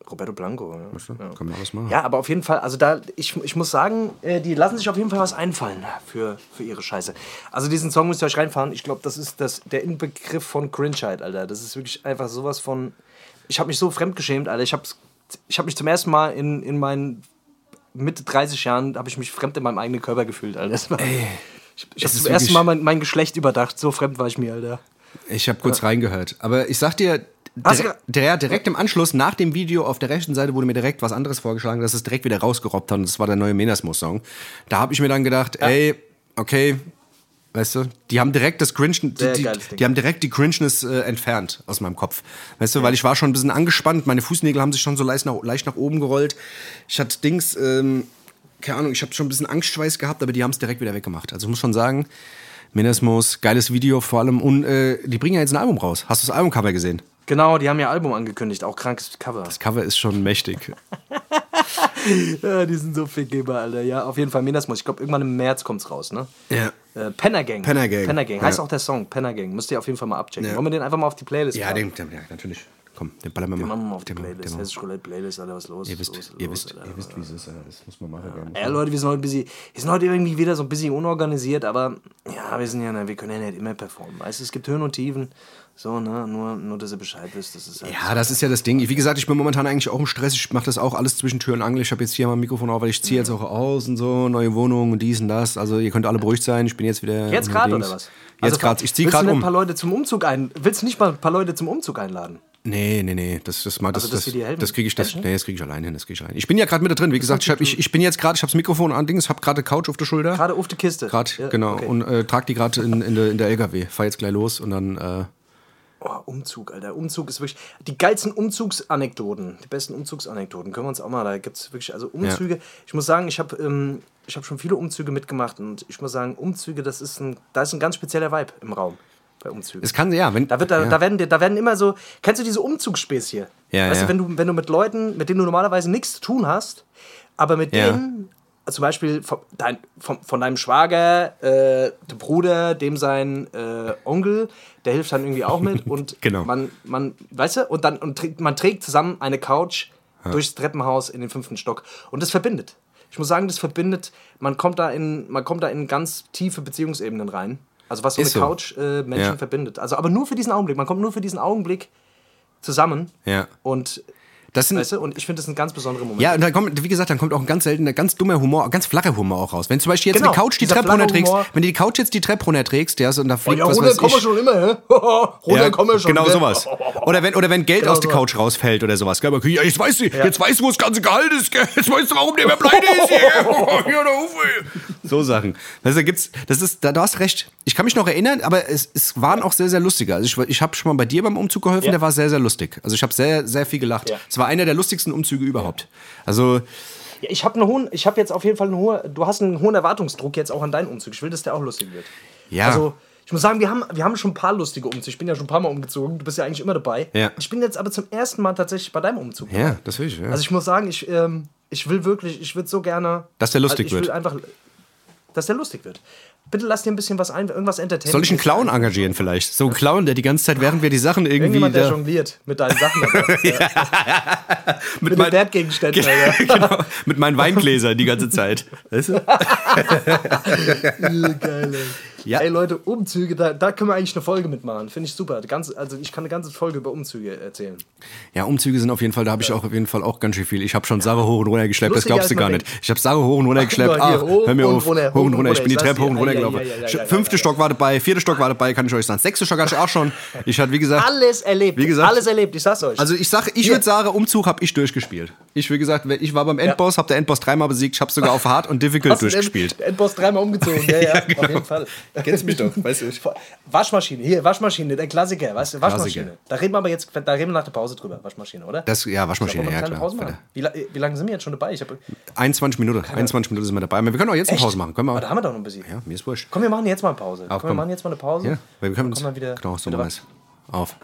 Roberto Blanco. Ja. Ja. Kann man alles machen. Ja, aber auf jeden Fall, also da, ich, ich muss sagen, äh, die lassen sich auf jeden Fall was einfallen für, für ihre Scheiße. Also diesen Song müsst ihr euch reinfahren. Ich glaube, das ist das, der Inbegriff von Cringeheit, Alter. Das ist wirklich einfach sowas von. Ich habe mich so fremdgeschämt, Alter. Ich habe ich hab mich zum ersten Mal in, in meinen Mitte 30 Jahren, habe ich mich fremd in meinem eigenen Körper gefühlt, Alter. Das war, ich ich habe zum ersten Mal mein, mein Geschlecht überdacht. So fremd war ich mir, Alter. Ich habe kurz reingehört. Aber ich sag dir, Dire der, direkt im Anschluss, nach dem Video auf der rechten Seite, wurde mir direkt was anderes vorgeschlagen, dass es direkt wieder rausgerobbt hat. Und das war der neue Menasmo-Song. Da habe ich mir dann gedacht, ey, okay, weißt du, die haben direkt das Cringe, die, die, die haben direkt die Cringeness äh, entfernt aus meinem Kopf. Weißt du, weil ich war schon ein bisschen angespannt, meine Fußnägel haben sich schon so leicht nach, leicht nach oben gerollt. Ich hatte Dings, ähm, keine Ahnung, ich habe schon ein bisschen Angstschweiß gehabt, aber die haben es direkt wieder weggemacht. Also ich muss schon sagen, Menasmos, geiles Video vor allem. Und äh, die bringen ja jetzt ein Album raus. Hast du das Albumcover gesehen? Genau, die haben ja Album angekündigt, auch krankes Cover. Das Cover ist schon mächtig. [laughs] Ja, die sind so Fickgeber, Alter. Ja, auf jeden Fall Menasmus. Ich glaube, irgendwann im März kommt's raus, ne? Ja. Äh, Penner Gang. Penner Gang. Penner Gang. Heißt Ja. auch der Song, Penner Gang. Müsst ihr auf jeden Fall mal abchecken. Ja. Wollen wir den einfach mal auf die Playlist Ja, den, den, ja, natürlich. Komm, den ballern wir mal. Den machen wir mal auf die Den- Playlist. den- Hessische Roulette Playlist, Alter, was los? Ihr wisst, los? ihr Was wisst, los, ihr wisst, wie es ist. Alter. Das muss man machen. Ja, Leute, wir sind heute, busy, wir sind heute irgendwie wieder so ein bisschen unorganisiert, aber ja, wir sind ja, ne, wir können ja nicht immer performen. Weißt du, es gibt Höhen und Tiefen. So, ne, nur, nur dass ihr Bescheid wisst, das ist halt Ja, das ist ja das Ding. Wie gesagt, ich bin momentan eigentlich auch im Stress. Ich mache das auch alles zwischen Tür und Angel. Ich habe jetzt hier mal ein Mikrofon auf, weil ich ziehe jetzt auch aus und so, neue Wohnung und dies und das. Also ihr könnt alle beruhigt sein. Ich bin jetzt wieder. Jetzt gerade oder was? Jetzt Also, gerade. Ich ziehe willst du gerade nicht um. ein paar Leute zum Umzug ein? Willst du nicht mal ein paar Leute zum Umzug einladen? Nee, nee, nee, das, das, mal, das, Also, das, helfen? das kriege ich, das, nee, das kriege ich allein hin, das kriege ich allein. Ich bin ja gerade mit da drin, wie gesagt, ich, hab, ich, ich bin jetzt gerade, ich habe das Mikrofon an Dings, habe gerade Couch auf der Schulter, Gerade auf die Kiste. gerade, Ja, genau, okay. und äh, trage die gerade in, in, der, in der LKW, fahr jetzt gleich los und dann, äh, Oh, Umzug, Alter. Umzug ist wirklich. Die geilsten Umzugsanekdoten, die besten Umzugsanekdoten können wir uns auch mal. Da gibt es wirklich. Also Umzüge. Ich muss sagen, ich habe ähm, ich hab schon viele Umzüge mitgemacht und ich muss sagen, Umzüge, das ist ein, da ist ein ganz spezieller Vibe im Raum. bei Umzügen. Es kann, ja, wenn. Da, wird, da, ja. da, werden, da werden immer so. Kennst du diese Umzugsspäßchen? Ja, weißt ja. du, wenn du, wenn du mit Leuten, mit denen du normalerweise nichts zu tun hast, aber mit Ja. denen, zum Beispiel von, dein, von, von deinem Schwager, äh, dem Bruder, dem sein äh, Onkel, der hilft dann irgendwie auch mit [laughs] und Genau. man, man, weißt du, und dann und trägt, man trägt zusammen eine Couch durchs Treppenhaus in den fünften Stock und das verbindet. Ich muss sagen, das verbindet, man kommt da in, man kommt da in ganz tiefe Beziehungsebenen rein. Also was so Ist eine so. Couch äh, Menschen Ja. verbindet. Also aber nur für diesen Augenblick. Man kommt nur für diesen Augenblick zusammen. Ja. Und, Das sind, weißt du, und ich finde das ein ganz besonderer Moment. Ja, und dann kommt, wie gesagt, dann kommt auch ein ganz seltener, ganz dummer Humor, ganz flacher Humor auch raus. Wenn zum Beispiel jetzt Genau, eine Couch die Treppe runterträgst, Humor. wenn du die Couch jetzt die Treppe runterträgst, ja, so, und da fliegt ja, was runter kommen wir schon immer, hä? [laughs] runter Ja, kommen wir schon. genau gell? sowas. [laughs] Oder wenn, oder wenn Geld Genau aus der so. Couch rausfällt oder sowas. Gell? Ja, jetzt weißt du, jetzt weißt du, wo das ganze Gehalt ist. Gell? Jetzt weißt du, warum der mehr pleite ist hier. Der [laughs] Uwe. So Sachen. Also, da gibt's, das ist, da, du hast recht. Ich kann mich noch erinnern, aber es, es waren auch sehr, sehr lustige. Also ich, ich habe schon mal bei dir beim Umzug geholfen, Ja. der war sehr, sehr lustig. Also ich habe sehr, sehr viel gelacht. Ja. Es war einer der lustigsten Umzüge überhaupt. Also, Ja, ich habe hohen, ich habe jetzt auf jeden Fall einen hohen, du hast einen hohen Erwartungsdruck jetzt auch an deinen Umzug. Ich will, dass der auch lustig wird. Ja. Also, ich muss sagen, wir haben, wir haben schon ein paar lustige Umzüge. Ich bin ja schon ein paar Mal umgezogen. Du bist ja eigentlich immer dabei. Ja. Ich bin jetzt aber zum ersten Mal tatsächlich bei deinem Umzug. ja, das will ich. Ja. Also ich muss sagen, ich, ähm, ich will wirklich, ich würde so gerne. Dass der lustig also ich wird. Will einfach, dass der lustig wird. Bitte lass dir ein bisschen was ein, irgendwas entertainen. Soll ich einen Clown engagieren vielleicht? So einen Clown, der die ganze Zeit, während wir die Sachen irgendwie Irgendjemand, der jongliert mit deinen Sachen. [laughs] ja. [laughs] mit, Mit den mein, Wertgegenständen. [laughs] Genau, mit meinen Weingläsern die ganze Zeit. Weißt du? Geil, ey. Ja. Ey Leute, Umzüge, da, da können wir eigentlich eine Folge mitmachen. Finde ich super. Die ganze, also ich kann eine ganze Folge über Umzüge erzählen. Ja, Umzüge sind auf jeden Fall, da habe ich auch auf jeden Fall auch ganz schön viel. Ich habe schon Sarah hoch und runter geschleppt, das Lustiger, glaubst du gar nicht. Ich habe Sarah hoch und runter geschleppt. Ach, hier, hoch hör mir auf. runter, hoch und runter. Ich bin die Treppe hoch und runter Ja, ja, gelaufen. ja, ja, ja, Fünfte ja, Stock war dabei, vierte Stock war dabei, kann ich euch sagen. Sechste Stock hatte ich auch schon. Ich hatte, wie gesagt, Alles erlebt. Wie gesagt- Alles erlebt, ich sag's euch. Also ich sage, ich würde sagen, Umzug habe ich durchgespielt. Ich, wie gesagt, ich war beim Endboss, habe der Endboss dreimal besiegt, ich habe sogar auf Hard und [laughs] Difficult durchgespielt. End- Endboss dreimal umgezogen. [laughs] Ja, ja, auf jeden Fall. Kennst mich doch, weißt du. [laughs] Waschmaschine, hier, Waschmaschine, der Klassiker, weißt du, Waschmaschine. Klassiker. Da reden wir aber jetzt, da reden wir nach der Pause drüber, Waschmaschine, oder? Das, ja, Waschmaschine, wir ja klar. Pause machen? Wie, wie lange sind wir jetzt schon dabei? Ich hab, 21 Minuten, 21 Minuten sind wir dabei. Aber wir können auch jetzt eine Echt? Pause machen. Können wir aber da haben wir doch noch ein bisschen. ja, mir ist wurscht. Komm, wir machen jetzt mal eine Pause. Auf, komm, wir komm. machen jetzt mal eine Pause. Ja, wir können uns. Dann wieder, genau, so wieder wir es. Auf.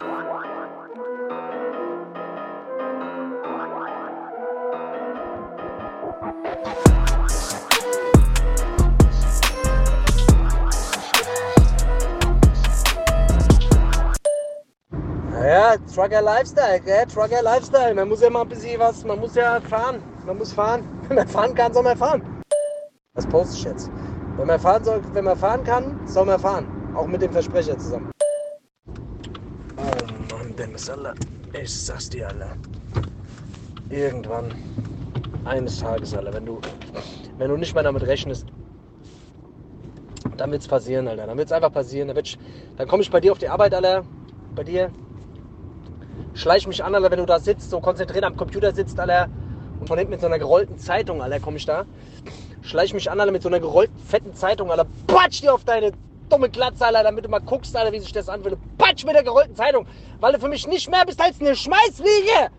Trucker Lifestyle, gell? Trucker Lifestyle. Man muss ja mal ein bisschen was, man muss ja fahren. Man muss fahren. [laughs] Wenn man fahren kann, soll man fahren. Was poste ich jetzt? Wenn man fahren soll, wenn man fahren kann, soll man fahren. Auch mit dem Versprecher zusammen. Oh Mann, Dennis, Alter. Ich sag's dir, Alter. Irgendwann, eines Tages, Alter, wenn du, wenn du nicht mehr damit rechnest, dann wird's passieren, Alter. Dann wird's einfach passieren. Dann, wird's- dann komme ich bei dir auf die Arbeit, Alter. Bei dir. Schleich mich an, Alter, wenn du da sitzt, so konzentriert am Computer sitzt, Alter. Und von hinten mit so einer gerollten Zeitung, Alter, komme ich da. Schleich mich an, Alter, mit so einer gerollten, fetten Zeitung, Alter. Patsch dir auf deine dumme Glatze, Alter, damit du mal guckst, Alter, wie sich das anfühlt. Patsch mit der gerollten Zeitung, weil du für mich nicht mehr bist als eine Schmeißfliege.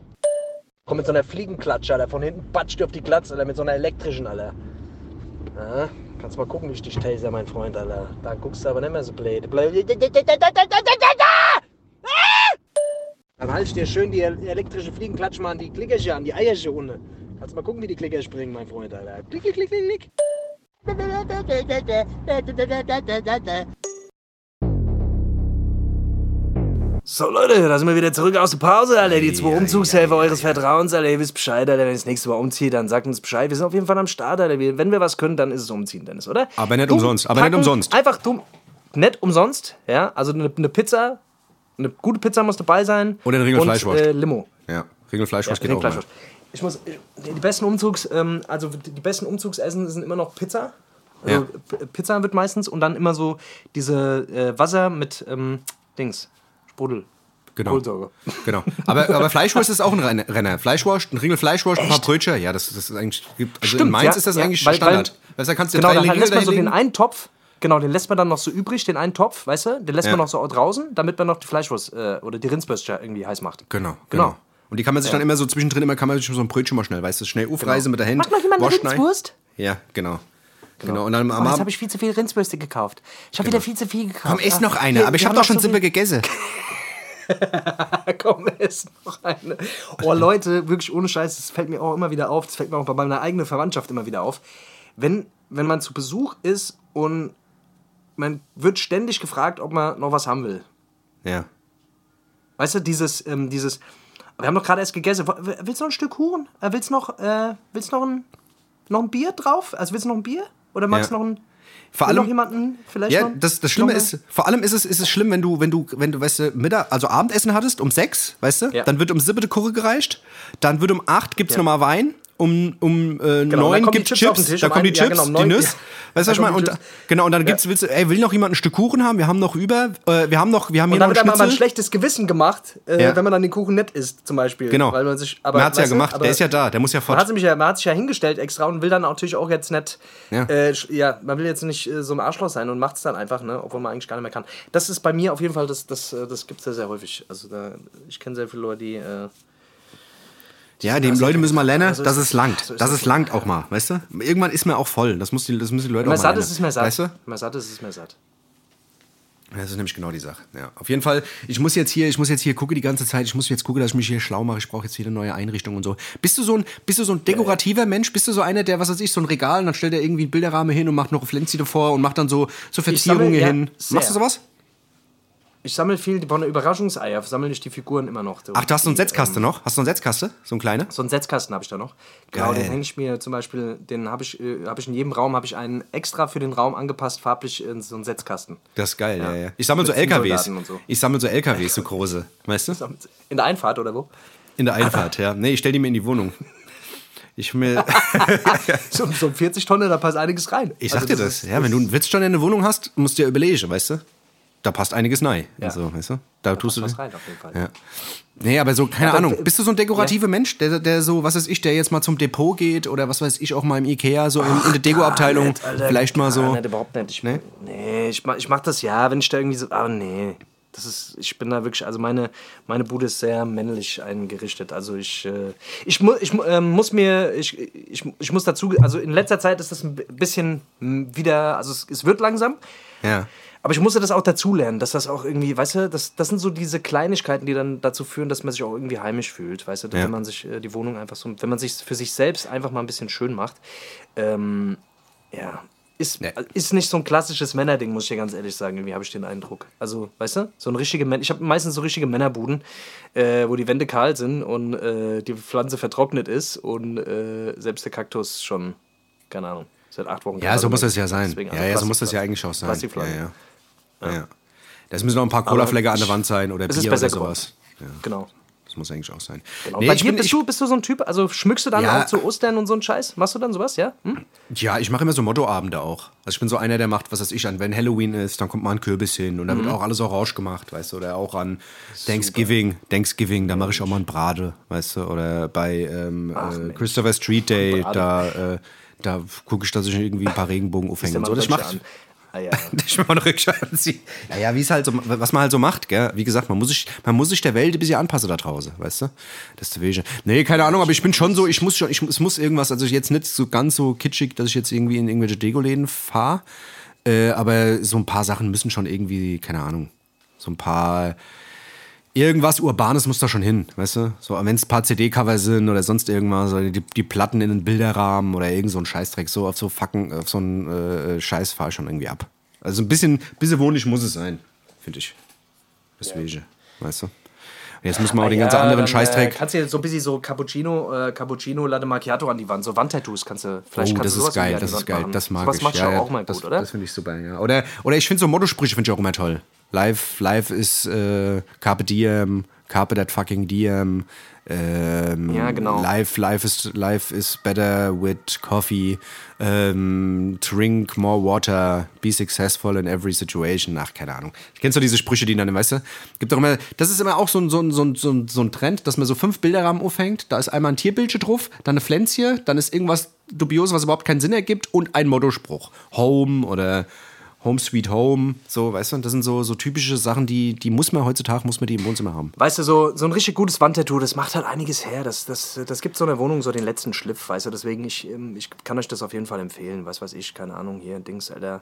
Komm mit so einer Fliegenklatsche, Alter, von hinten patsch dir auf die Glatze, Alter, mit so einer elektrischen, Alter. Ja, kannst mal gucken, wie ich dich taser, mein Freund, Alter. Da guckst du aber nicht mehr so blöd. blöd. Dann halte ich dir schön die elektrische Fliegenklatsch mal an die Klickerchen, an die Eierchen unten. Kannst mal gucken, wie die Klicker springen, mein Freund, Alter. Klick, klick, klick, klick, klick. So Leute, da sind wir wieder zurück aus der Pause, Alter. Die zwei Umzugshelfer eures Vertrauens, Alter. Ihr wisst Bescheid, Alter. Wenn ihr das nächste Mal umzieht, dann sagt uns Bescheid. Wir sind auf jeden Fall am Start, Alter. Wenn wir was können, dann ist es umziehen, Dennis, oder? Aber nicht Dumm umsonst, aber nicht umsonst. Einfach dumm. Nicht umsonst, ja. Also eine, eine Pizza, eine gute Pizza muss dabei sein. Oder eine Riegel und, Fleischwurst. Äh, Limo. Ja, Ringelfleischwurst geht Nee, auch. Fleischwurst. Ich muss, ich, die besten Umzugs, ähm, also die besten Umzugsessen sind immer noch Pizza. Also Ja. Pizza wird meistens und dann immer so diese äh, Wasser mit ähm, Dings, Sprudel. Genau. Genau. Aber, aber [laughs] Fleischwurst ist auch ein Renner-. Fleischwurst, ein Ringel Fleischwurst, ein paar Brötchen. Ja, das, das ist eigentlich. Also in Stimmt, Mainz ja, ist das ja, eigentlich weil- Standard. weißt du, da kannst du Genau, drei dann Ringel lässt man so den einen Topf, genau, den lässt man dann noch so übrig, den einen Topf, weißt du, den lässt Ja. man noch so draußen, damit man noch die Fleischwurst äh, oder die Rindsbürste irgendwie heiß macht. Genau, Genau. genau. Und die kann man sich dann immer so zwischendrin immer kann man sich so ein Brötchen mal schnell, weißt du, schnell aufreißen mit der Hand. Macht noch jemand eine waschen ein. Rindswurst? Ja, genau. Genau, und dann am oh, jetzt habe ich viel zu viel Rindsbürste gekauft. Ich habe wieder viel zu viel gekauft. Komm, ess noch eine, hier, aber ich habe doch schon so Sippe viel- gegessen. [laughs] Komm, ess noch eine. Oh, Leute, wirklich ohne Scheiß, das fällt mir auch immer wieder auf. Das fällt mir auch bei meiner eigenen Verwandtschaft immer wieder auf. Wenn, wenn man zu Besuch ist und man wird ständig gefragt, ob man noch was haben will. Ja. Weißt du, dieses, ähm, dieses, wir haben doch gerade erst gegessen. Willst du noch ein Stück Kuchen? Äh, willst du noch, äh, willst noch ein, noch ein Bier drauf? Also willst du noch ein Bier? Oder magst du Ja. noch ein, Vor allem, jemanden vielleicht Ja, noch, das, das Schlimme ist, vor allem ist es, ist es schlimm, wenn du, wenn du, wenn du, weißt du, Mittag, also Abendessen hattest um sechs, weißt du, Ja. dann wird um sieben die Kurre gereicht, dann wird um acht gibt's Ja. nochmal Wein, um, um äh, dann neun gibt's Chips Chips, Tisch, da um kommen die ein- ja, Chips, genau, um die Nüsse, ja. [laughs] weißt du, was ich meine? Und, da- genau, und dann gibt's, willst du, ey, will noch jemand ein Stück Kuchen haben? Wir haben noch über, äh, wir haben noch, wir haben Und hier noch einen aber ein Schnitzel. schlechtes Gewissen gemacht, äh, Ja. wenn man dann den Kuchen nett isst, zum Beispiel. Genau. Weil man sich, aber, man hat's ja gemacht, aber der ist ja da, der muss ja Man hat, fort. sich ja, man hat sich ja hingestellt extra und will dann natürlich auch jetzt nicht, Ja. Äh, ja man will jetzt nicht äh, so ein Arschloch sein und macht es dann einfach, ne, obwohl man eigentlich gar nicht mehr kann. Das ist bei mir auf jeden Fall, das, das, äh, das gibt es ja sehr häufig. Also da, ich kenne sehr viele Leute, die, äh, Ja, die Leute müssen mal lernen, Also dass ist- es langt. so ist dass das. langt auch mal, weißt du? Irgendwann ist mir auch voll. Das, muss die, das müssen die Leute wenn man auch mal satt lernen. ist, ist man satt. Weißt du? Wenn man satt ist, ist man satt. Das ist nämlich genau die Sache. Ja. Auf jeden Fall, ich muss jetzt hier, ich muss jetzt hier gucken die ganze Zeit, ich muss jetzt gucken, dass ich mich hier schlau mache. Ich brauche jetzt hier eine neue Einrichtung und so. Bist du so ein, bist du so ein dekorativer Mensch? Bist du so einer, der, was weiß ich, so ein Regal und dann stellt er irgendwie einen Bilderrahmen hin und macht noch Pflänzchen davor und macht dann so, so Verzierungen sammle- ja, hin. sehr. Machst du sowas? Ich sammle viel von Überraschungseier, sammle ich die Figuren immer noch. Ach, du hast so einen Setzkasten noch? Hast du einen Setzkasten? So ein kleiner? So einen Setzkasten habe ich da noch. Genau, Geil. den hänge ich mir zum Beispiel, den habe ich, äh, hab ich in jedem Raum, habe ich einen extra für den Raum angepasst, farblich in so einen Setzkasten. Das ist geil, ja, ja. Ich sammle so LKWs. So. Ich sammle so [laughs] LKWs, so große. Weißt du? [laughs] In der Einfahrt oder wo? In der Einfahrt, ja. Nee, ich stell die mir in die Wohnung. Ich mir, [laughs] So, so ein 40 Tonne, da passt einiges rein. Ich sag Also dir das. ist- ja, wenn du einen Witzstand in der Wohnung hast, musst du dir überlegen, weißt du? Da passt einiges rein. Ja. Also, weißt du? Da, tust du was rein, auf jeden Fall. Ja. Nee, aber so, keine aber- Ahnung. Bist du so ein dekorativer Mensch, der, der so, was weiß ich, der jetzt mal zum Depot geht oder was weiß ich, auch mal im Ikea, so in, in der Deko-Abteilung, vielleicht mal so. Nicht, überhaupt nicht. Ich, Nee? nee? ich mach, ich mach das ja, wenn ich da irgendwie so. Aber nee. Das ist, ich bin da wirklich, also meine, meine Bude ist sehr männlich eingerichtet. Also ich, äh, ich, mu, ich ähm, muss mir, ich, ich, ich muss dazu, also in letzter Zeit ist das ein bisschen wieder, also es, es wird langsam. Ja. Aber ich musste das auch dazulernen, dass das auch irgendwie, weißt du, das, das sind so diese Kleinigkeiten, die dann dazu führen, dass man sich auch irgendwie heimisch fühlt, weißt du, Ja. wenn man sich äh, die Wohnung einfach so, wenn man sich für sich selbst einfach mal ein bisschen schön macht. Ähm, ja, ist, Nee. ist nicht so ein klassisches Männerding, muss ich dir ganz ehrlich sagen, irgendwie habe ich den Eindruck. Also, weißt du, so ein richtige Männer, ich habe meistens so richtige Männerbuden, äh, wo die Wände kahl sind und äh, die Pflanze vertrocknet ist und äh, selbst der Kaktus schon, keine Ahnung, seit acht Wochen. Ja, so muss das ja sein. Deswegen, ja, also ja, so muss das ja eigentlich auch sein. Plastikpflanzen. Ja, ja. ja. Das müssen noch ein paar Colaflecke an der Wand sein oder Bier oder sowas. Ja, Genau. das muss eigentlich auch sein. Genau. Nee, Bei ich dir bin, bist, du, bist du so ein Typ, also schmückst du dann Ja. auch zu Ostern und so einen Scheiß? Machst du dann sowas, ja? Hm? Ja, ich mache immer so Mottoabende auch. Also ich bin so einer, der macht, was weiß ich, an, wenn Halloween ist, dann kommt mal ein Kürbis hin und da Mhm. wird auch alles orange gemacht, weißt du, oder auch an Thanksgiving, Thanksgiving, da mache ich auch mal ein Brate, weißt du, oder bei ähm, äh. Christopher Street Day, da, äh, da gucke ich, dass ich irgendwie ein paar Regenbogen aufhänge und so. Das macht. Ah, ja. ich mal eine Rückschau anziehen. Ja, ja, wie es halt so, was man halt so macht, gell? Wie gesagt, man muss sich, man muss sich der Welt ein bisschen anpassen da draußen, weißt du? Das ist der. Nee, keine Ahnung, aber ich bin schon so, ich muss schon, ich, es muss irgendwas, also jetzt nicht so ganz so kitschig, dass ich jetzt irgendwie in irgendwelche Deko-Läden fahre, äh, aber so ein paar Sachen müssen schon irgendwie, keine Ahnung, so ein paar, irgendwas Urbanes muss da schon hin, weißt du? So, wenn es ein paar CD-Cover sind oder sonst irgendwas, oder die, die Platten in den Bilderrahmen oder irgend so ein Scheißdreck, so auf so fucken, auf so einen äh, Scheiß fahr ich schon irgendwie ab. Also ein bisschen, bisschen wohnlich muss es sein, finde ich. Deswegen, weißt du? Und Jetzt müssen wir auch den ganz Ja, anderen dann, Äh, Scheißdreck. kannst du dir so ein bisschen so Cappuccino, äh, Cappuccino Latte Macchiato an die Wand, so Wandtattoos kannst du vielleicht Oh, kannst das du ist geil, das ist geil, machen. das mag sowas ich. machst du ja, ja, auch mal das, gut, oder? Das finde ich super, ja. Oder, oder ich finde so Motto-Sprüche finde ich auch immer toll. Live, live ist äh, Carpe Diem, Carpe that fucking Diem. Ähm, Ja, genau. Life, life is, life is better with coffee. Ähm, drink more water. Be successful in every situation. Ach, keine Ahnung. Kennst du diese Sprüche, die dann, weißt du? Gibt doch immer, das ist immer auch so ein, so ein, so ein, so ein, so ein Trend, dass man so fünf Bilderrahmen aufhängt. Da ist einmal ein Tierbildchen drauf, dann eine Pflänzchen, dann ist irgendwas dubios, was überhaupt keinen Sinn ergibt und ein Mottospruch. Home oder Home Sweet Home, so, weißt du, das sind so, so typische Sachen, die, die muss man heutzutage, muss man die im Wohnzimmer haben. Weißt du, so, so ein richtig gutes Wandtattoo, das macht halt einiges her. Das, das, das gibt so einer Wohnung so den letzten Schliff, weißt du. Deswegen, ich, ähm, ich kann euch das auf jeden Fall empfehlen. Was weiß ich, keine Ahnung, hier, Dings, Alter,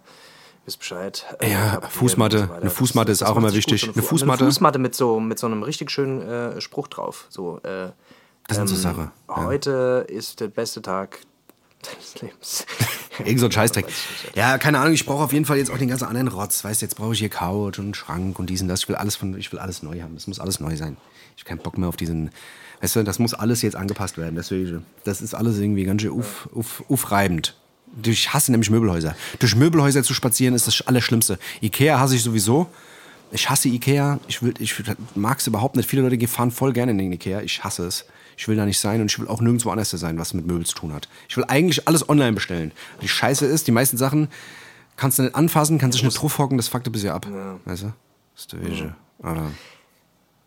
wisst Bescheid. Äh, Ja, Fußmatte. so. Eine Fußmatte ist auch immer wichtig. So Eine Fu- Fußmatte. Eine Fußmatte mit so, mit so einem richtig schönen äh, Spruch drauf. So, äh, Das sind so Sachen. Ja. heute ist der beste Tag deines Lebens. [laughs] Irgend so ein Scheißdreck. Ja, keine Ahnung, ich brauche auf jeden Fall jetzt auch den ganzen anderen Rotz. Weißt du, jetzt brauche ich hier Couch und Schrank und dies und das. Ich will alles von, ich will alles neu haben. Es muss alles neu sein. Ich habe keinen Bock mehr auf diesen, weißt du, das muss alles jetzt angepasst werden. Deswegen, das ist alles irgendwie ganz schön uff, uff, aufreibend. Ich hasse nämlich Möbelhäuser. Durch Möbelhäuser zu spazieren ist das Allerschlimmste. Ikea hasse ich sowieso. Ich hasse Ikea. Ich, will, ich mag es überhaupt nicht. Viele Leute fahren voll gerne in den Ikea. Ich hasse es. Ich will da nicht sein und ich will auch nirgendwo anders sein, was mit Möbel zu tun hat. Ich will eigentlich alles online bestellen. Die Scheiße ist, die meisten Sachen kannst du nicht anfassen, kannst dich nicht drauf hocken, das fuckt ein bisschen ab. Weißt du? Das ist der Wege. Aber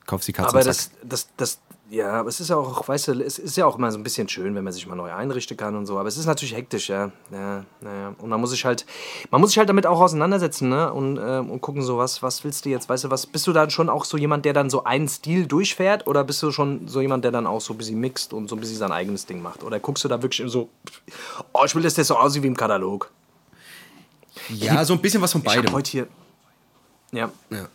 kaufst die Katze Aber das, das, das, ja, aber es ist ja auch, weißt du, es ist ja auch immer so ein bisschen schön, wenn man sich mal neu einrichten kann und so. Aber es ist natürlich hektisch, ja. Ja, naja. Und man muss sich halt, man muss sich halt damit auch auseinandersetzen, ne? Und, ähm, und gucken, so, was, was willst du jetzt, weißt du, was, bist du dann schon auch so jemand, der dann so einen Stil durchfährt? Oder bist du schon so jemand, der dann auch so ein bisschen mixt und so ein bisschen sein eigenes Ding macht? Oder guckst du da wirklich so, oh, ich will, dass der so aussieht wie im Katalog? Ja, so ein bisschen was von Ich hab beidem. heute hier, ja. Ja.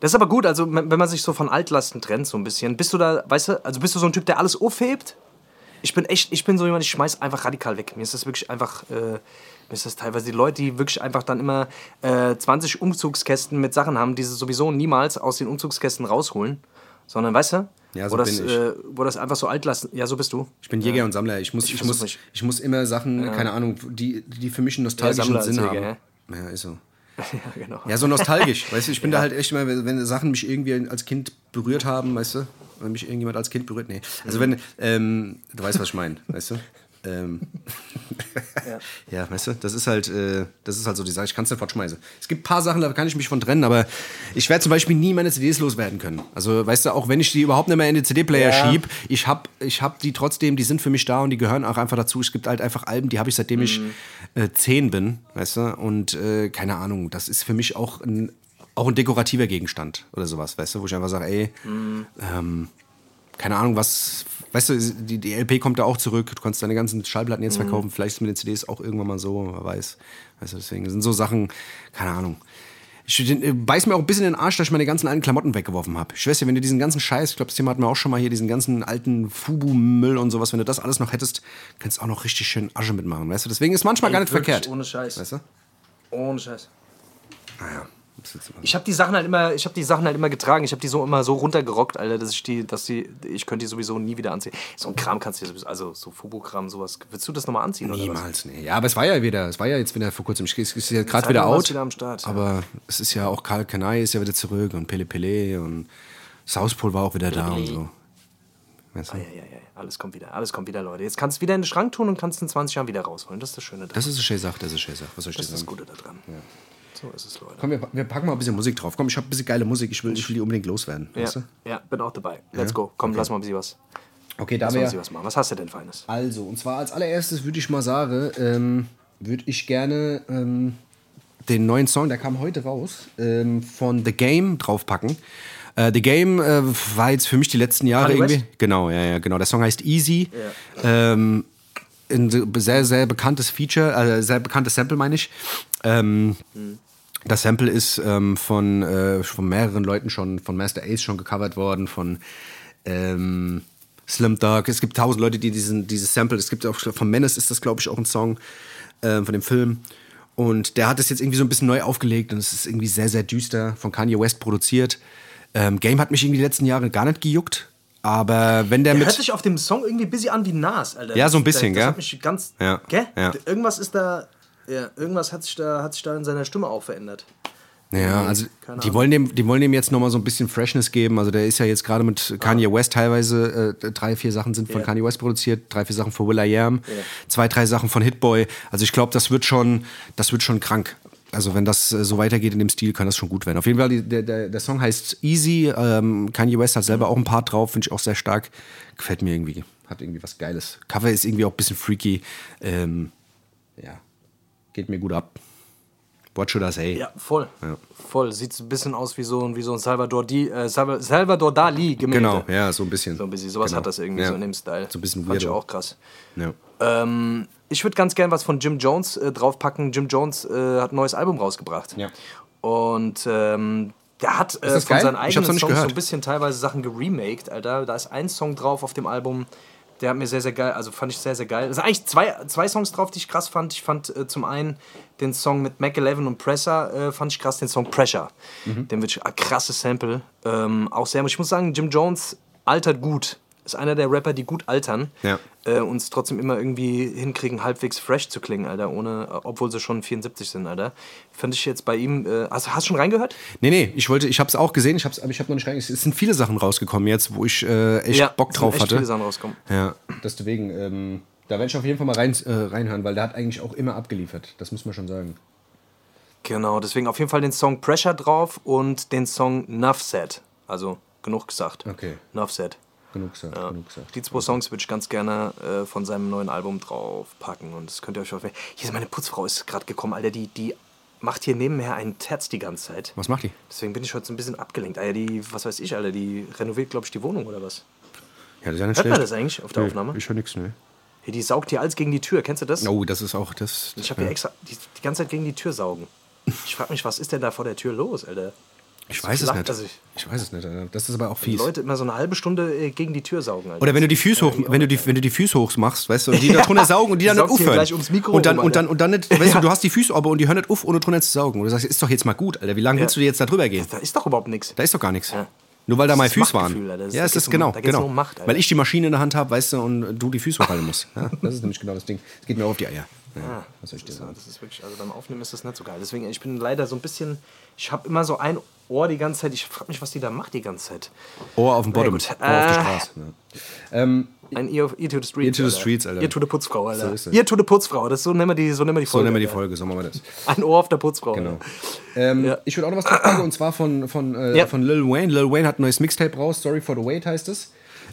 Das ist aber gut, also wenn man sich so von Altlasten trennt, so ein bisschen. Bist du da, weißt du, also bist du so ein Typ, der alles aufhebt? Ich bin echt, ich bin so jemand, ich schmeiß einfach radikal weg. Mir ist das wirklich einfach, äh, mir ist das teilweise die Leute, die wirklich einfach dann immer äh, 20 Umzugskästen mit Sachen haben, die sie sowieso niemals aus den Umzugskästen rausholen. Sondern, weißt du, Ja, so wo, das, bin ich. Äh, wo das einfach so Altlasten, ja, so bist du. Ich bin Jäger und Sammler. Ich muss, ich, versuch muss, ich muss immer Sachen, keine Ahnung, die, die für mich einen nostalgischen Sinn Jäger, haben. Ja, ist so. [laughs] ja, genau. Ja, so nostalgisch. weißt du, ich bin da halt echt immer, wenn wenn Sachen mich irgendwie als Kind berührt haben, weißt du, wenn mich irgendjemand als Kind berührt, nee. Also wenn, ähm, du weißt, was ich meine, weißt du? Ähm, [laughs] ja. weißt du, das ist halt, äh, das ist halt so die Sache, ich kann es nicht fortschmeißen. Es gibt ein paar Sachen, da kann ich mich von trennen, aber ich werde zum Beispiel nie meine CDs loswerden können. Also, weißt du, auch wenn ich die überhaupt nicht mehr in den CD-Player Ja. schieb, ich hab, ich hab die trotzdem, die sind für mich da und die gehören auch einfach dazu. Es gibt halt einfach Alben, die habe ich seitdem ich äh, zehn bin, weißt du, und äh, keine Ahnung, das ist für mich auch ein, auch ein dekorativer Gegenstand oder sowas, weißt du, wo ich einfach sage, ey, ähm, keine Ahnung, was, weißt du, die, die LP kommt da auch zurück, du kannst deine ganzen Schallplatten jetzt verkaufen, vielleicht ist mit den CDs auch irgendwann mal so, wer weiß. Weißt du, deswegen sind so Sachen, keine Ahnung. Ich äh, beiß mir auch ein bisschen in den Arsch, dass ich meine ganzen alten Klamotten weggeworfen habe. Ich weiß ja, wenn du diesen ganzen Scheiß, ich glaube, das Thema hatten wir auch schon mal hier, diesen ganzen alten Fubu-Müll und sowas, wenn du das alles noch hättest, kannst du auch noch richtig schön Asche mitmachen, weißt du? Deswegen ist manchmal gar nicht verkehrt. Ohne Scheiß. Weißt du? Ohne Scheiß. Naja. Das Ich habe die Sachen halt immer, ich habe die Sachen halt immer getragen. Ich habe die so immer so runtergerockt, Alter, dass ich die, dass die, ich könnte die sowieso nie wieder anziehen. So ein Kram kannst du sowieso, also so Fubu-Kram, sowas. Willst du das nochmal anziehen? Niemals, nee. Ja, aber es war ja wieder, es war ja jetzt wieder vor kurzem, ich- es ist ja gerade wieder out, wieder Start, ja. aber es ist ja auch Karl Kanai ist ja wieder zurück und Pele Pele und Southpol war auch wieder da und so. Weißt du? Ja, ja, ja, alles kommt wieder, alles kommt wieder, Leute. Jetzt kannst du es wieder in den Schrank tun und kannst in 20 Jahren wieder rausholen. Das ist das Schöne daran. Das ist eine schöne Sache, das ist eine schöne Sache. Was soll ich dir Das ist das sagen? Gute daran. So ist es, Leute. Komm, wir, wir packen mal ein bisschen Musik drauf. Komm, ich habe ein bisschen geile Musik, ich will, ich will die unbedingt loswerden. Ja, Weißt du? ja, bin auch dabei. Let's go. Komm, lass mal ein bisschen was. Okay, da Lass mal ein wir. was machen. Was hast du denn Feines? Also, und zwar als allererstes würde ich mal sagen, ähm, würde ich gerne ähm, den neuen Song, der kam heute raus, ähm, von The Game draufpacken. Äh, The Game äh, war jetzt für mich die letzten Jahre Kanye West? irgendwie. Genau, ja, ja, genau. Der Song heißt Easy. Ähm, ein sehr, sehr bekanntes Feature, äh, sehr bekanntes Sample, meine ich. Ähm, Das Sample ist ähm, von, äh, von mehreren Leuten schon, von Master Ace schon gecovert worden, von ähm, Slim Dog. Es gibt tausend Leute, die diesen, dieses Sample, es gibt auch von Menace ist das, glaube ich, auch ein Song ähm, von dem Film. Und der hat es jetzt irgendwie so ein bisschen neu aufgelegt und es ist irgendwie sehr, sehr düster, von Kanye West produziert. Ähm, Game hat mich irgendwie die letzten Jahre gar nicht gejuckt, aber wenn der, Der mit. hört sich auf dem Song irgendwie ein bisschen an wie Nas, Alter. Ja, so ein bisschen, das, gell? Das hat mich ganz. Ja, Gell? ja. Irgendwas ist da. Ja, irgendwas hat sich da, hat sich da in seiner Stimme auch verändert. Ja, also die wollen, dem, die wollen dem jetzt nochmal so ein bisschen Freshness geben. Also der ist ja jetzt gerade mit Kanye West teilweise, äh, drei, vier Sachen sind von Ja. Kanye West produziert, drei, vier Sachen von Will I Am, Ja. zwei, drei Sachen von Hitboy. Also ich glaube, das wird schon, das wird schon krank. Also wenn das äh, so weitergeht in dem Stil, kann das schon gut werden. Auf jeden Fall, die, der, der, Song heißt Easy. Ähm, Kanye West hat selber auch ein Part drauf, finde ich auch sehr stark. Gefällt mir irgendwie. Hat irgendwie was Geiles. Cover ist irgendwie auch ein bisschen freaky. Ähm, ja, geht mir gut ab. What should I say? Ja, voll. Voll. Sieht ein bisschen aus wie so ein, wie so ein Salvador, Di, äh, Salva- Salvador Dali Gemälde. Genau, ja, so ein bisschen. So ein bisschen. Sowas Genau. hat das irgendwie Ja. so in dem Style. So ein bisschen Fand ich weirdo. auch krass. Ja. Ähm, ich würde ganz gern was von Jim Jones äh, draufpacken. Jim Jones äh, hat ein neues Album rausgebracht. Ja. Und ähm, der hat äh, von geil? seinen Ich eigenen Songs so gehört. ein bisschen teilweise Sachen geremaked, Alter. Da ist ein Song drauf auf dem Album, der hat mir sehr, sehr geil, also fand ich sehr, sehr geil. Es sind eigentlich zwei, zwei Songs drauf, die ich krass fand. Ich fand äh, zum einen den Song mit Mac 11 und Pressure, äh, fand ich krass, den Song Pressure. Mhm. Den wird ein krasses Sample. Ähm, auch sehr, ich muss sagen, Jim Jones altert gut. Ist einer der Rapper, die gut altern Ja. äh, und es trotzdem immer irgendwie hinkriegen, halbwegs fresh zu klingen, Alter, ohne, obwohl sie schon 74 sind, Alter. Fand ich jetzt bei ihm. Äh, hast, hast du schon reingehört? Nee, nee, ich wollte, ich habe es auch gesehen, ich hab's, aber ich habe noch nicht reingesehen. Es sind viele Sachen rausgekommen jetzt, wo ich äh, echt Bock es sind drauf echt hatte. viele Sachen rauskommen. Ja, deswegen, ähm, da werde ich auf jeden Fall mal rein, äh, reinhören, weil der hat eigentlich auch immer abgeliefert. Das muss man schon sagen. Genau, deswegen auf jeden Fall den Song Pressure drauf und den Song Nuff Said. Also genug gesagt. Okay. Nuff Said. Genug gesagt, genug gesagt. Die zwei Songs würde ich ganz gerne äh, von seinem neuen Album draufpacken und das könnt ihr euch auch. Hier ist meine Putzfrau ist gerade gekommen, Alter, die, die macht hier nebenher einen Terz die ganze Zeit. Was macht die? Deswegen bin ich heute so ein bisschen abgelenkt. Alter, die, was weiß ich, Alter, die renoviert, glaube ich, die Wohnung oder was? Ja, das ist ja nicht Hört man schlecht. das eigentlich auf der Nee, Aufnahme? Ich höre nichts, ne? Hey, die saugt hier alles gegen die Tür. Kennst du das? Oh, das ist auch das. Ich habe hier extra die, die ganze Zeit gegen die Tür saugen. Ich frage mich, was ist denn da vor der Tür los, Alter? Ich weiß es nicht. sich. Ich weiß es nicht. Das ist aber auch Die fies. Leute immer so eine halbe Stunde äh, gegen die Tür saugen, Alter. Oder wenn du die Füße hoch, wenn du die, wenn du die Füße hoch machst, weißt du, und die [laughs] da drunter saugen und die dann nicht aufhören. und dann und dann und dann nicht, weißt du, du hast die Füße aber und die hören nicht auf, ohne drunter zu saugen. Und du sagst, ist doch jetzt mal gut, Alter. Wie lange willst du jetzt da drüber gehen? Da ist doch überhaupt nichts. Da ist doch gar nichts. Nur weil da Das meine Füße waren. Das- ja, da es geht's ist um- genau, geht's genau. nur um Macht, weil ich die Maschine in der Hand habe, weißt du, und du die Füße hochhalten musst. Ja, das ist nämlich genau das Ding. Es geht mir auf die Eier. Ja, was soll ich dir sagen? das ist wirklich, also beim Aufnehmen ist das nicht so geil. Deswegen, ich bin leider so ein bisschen, ich habe immer so ein Ohr die ganze Zeit. Ich frage mich, was die da macht die ganze Zeit. Ohr auf dem Bottom. Ohr auf der Äh, Straße. Ja. Ähm, Ein Ear, ear to the Streets. Ear to the Streets, Alter. Ear to the Putzfrau, Alter. So. Ear to the Putzfrau, das so nennen wir die, so nennen wir die so Folge. nennen wir die. Folge, so machen wir das. [laughs] Ein Ohr auf der Putzfrau. Genau. Ähm, Ja. Ich würde auch noch was packen und zwar von, von, äh, Ja. von Lil Wayne. Lil Wayne hat ein neues Mixtape raus, Story for the Wait heißt es.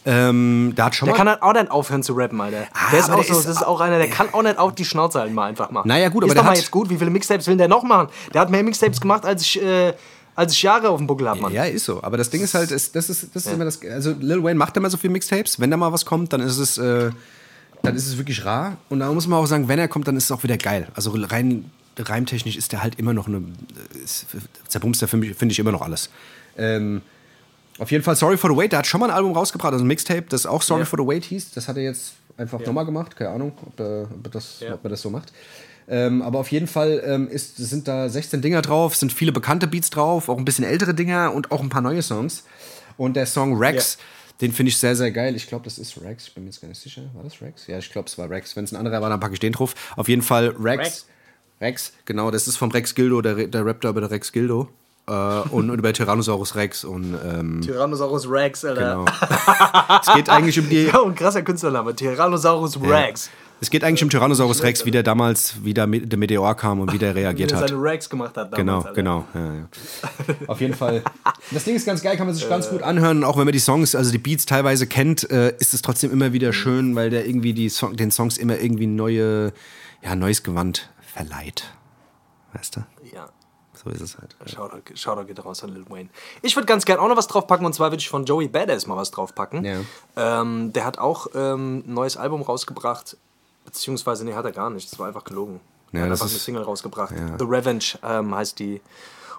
Ähm, der hat schon Der mal. kann halt auch nicht aufhören zu rappen, Alter. der ist Ah, auch der so, ist- das ist auch einer, der kann auch nicht auf die Schnauze halten, mal einfach machen. Naja, gut, ist aber doch der mal hat- jetzt gut. Wie viele Mixtapes will der noch machen? Der hat mehr Mixtapes gemacht, als ich, äh, als ich Jahre auf dem Buckel habe, Mann. Ja, ist so. Aber das Ding ist halt, ist, das ist, das ist immer das. Also Lil Wayne macht immer so viele Mixtapes. Wenn da mal was kommt, dann ist es, äh, dann ist es wirklich rar. Und da muss man auch sagen, wenn er kommt, dann ist es auch wieder geil. Also rein reimtechnisch ist der halt immer noch eine. Ist, zerbumst der, finde ich, finde ich immer noch alles. Ähm, auf jeden Fall Sorry for the Wait. Der hat schon mal ein Album rausgebracht, also ein Mixtape, das auch Sorry Ja. for the Wait hieß. Das hat er jetzt einfach nochmal gemacht. Keine Ahnung, ob, er, ob, das, Ja. ob er das so macht. Ähm, aber auf jeden Fall ähm, ist, sind da 16 Dinger drauf, sind viele bekannte Beats drauf, auch ein bisschen ältere Dinger und auch ein paar neue Songs. Und der Song Rex, den finde ich sehr, sehr geil. Ich glaube, das ist Rex. Ich bin mir jetzt gar nicht sicher. War das Rex? Ja, ich glaube, es war Rex. Wenn es ein anderer war, dann packe ich den drauf. Auf jeden Fall Rex. Rex. Rex, genau. Das ist vom Rex Gildo, der, der rappt da über der Rex Gildo. Äh, und, über Tyrannosaurus Rex. Und ähm, Tyrannosaurus Rex, Alter. genau. [laughs] es geht eigentlich um die. Ja, und krasser Künstlername. Tyrannosaurus Rex. Es geht eigentlich um Tyrannosaurus Rex, wie der damals, wie der, Me- der Meteor kam und wie der [laughs] Wie reagiert er hat. seine Rex gemacht hat damals, Genau, Alter. genau. Ja, ja. [laughs] Auf jeden Fall. Das Ding ist ganz geil, kann man sich ganz gut anhören. Auch wenn man die Songs, also die Beats teilweise kennt, äh, ist es trotzdem immer wieder schön, weil der irgendwie die Song, den Songs immer irgendwie neue, ja, neues Gewand verleiht. Weißt du? So ist es halt. Shoutout, Shoutout geht raus an Lil Wayne. Ich würde ganz gerne auch noch was draufpacken und zwar würde ich von Joey Badass mal was draufpacken. Ja. Ähm, der hat auch ähm, ein neues Album rausgebracht, beziehungsweise, nee, hat er gar nicht, das war einfach gelogen. Ja, er hat einfach eine Single rausgebracht. Ja. The Revenge ähm, heißt die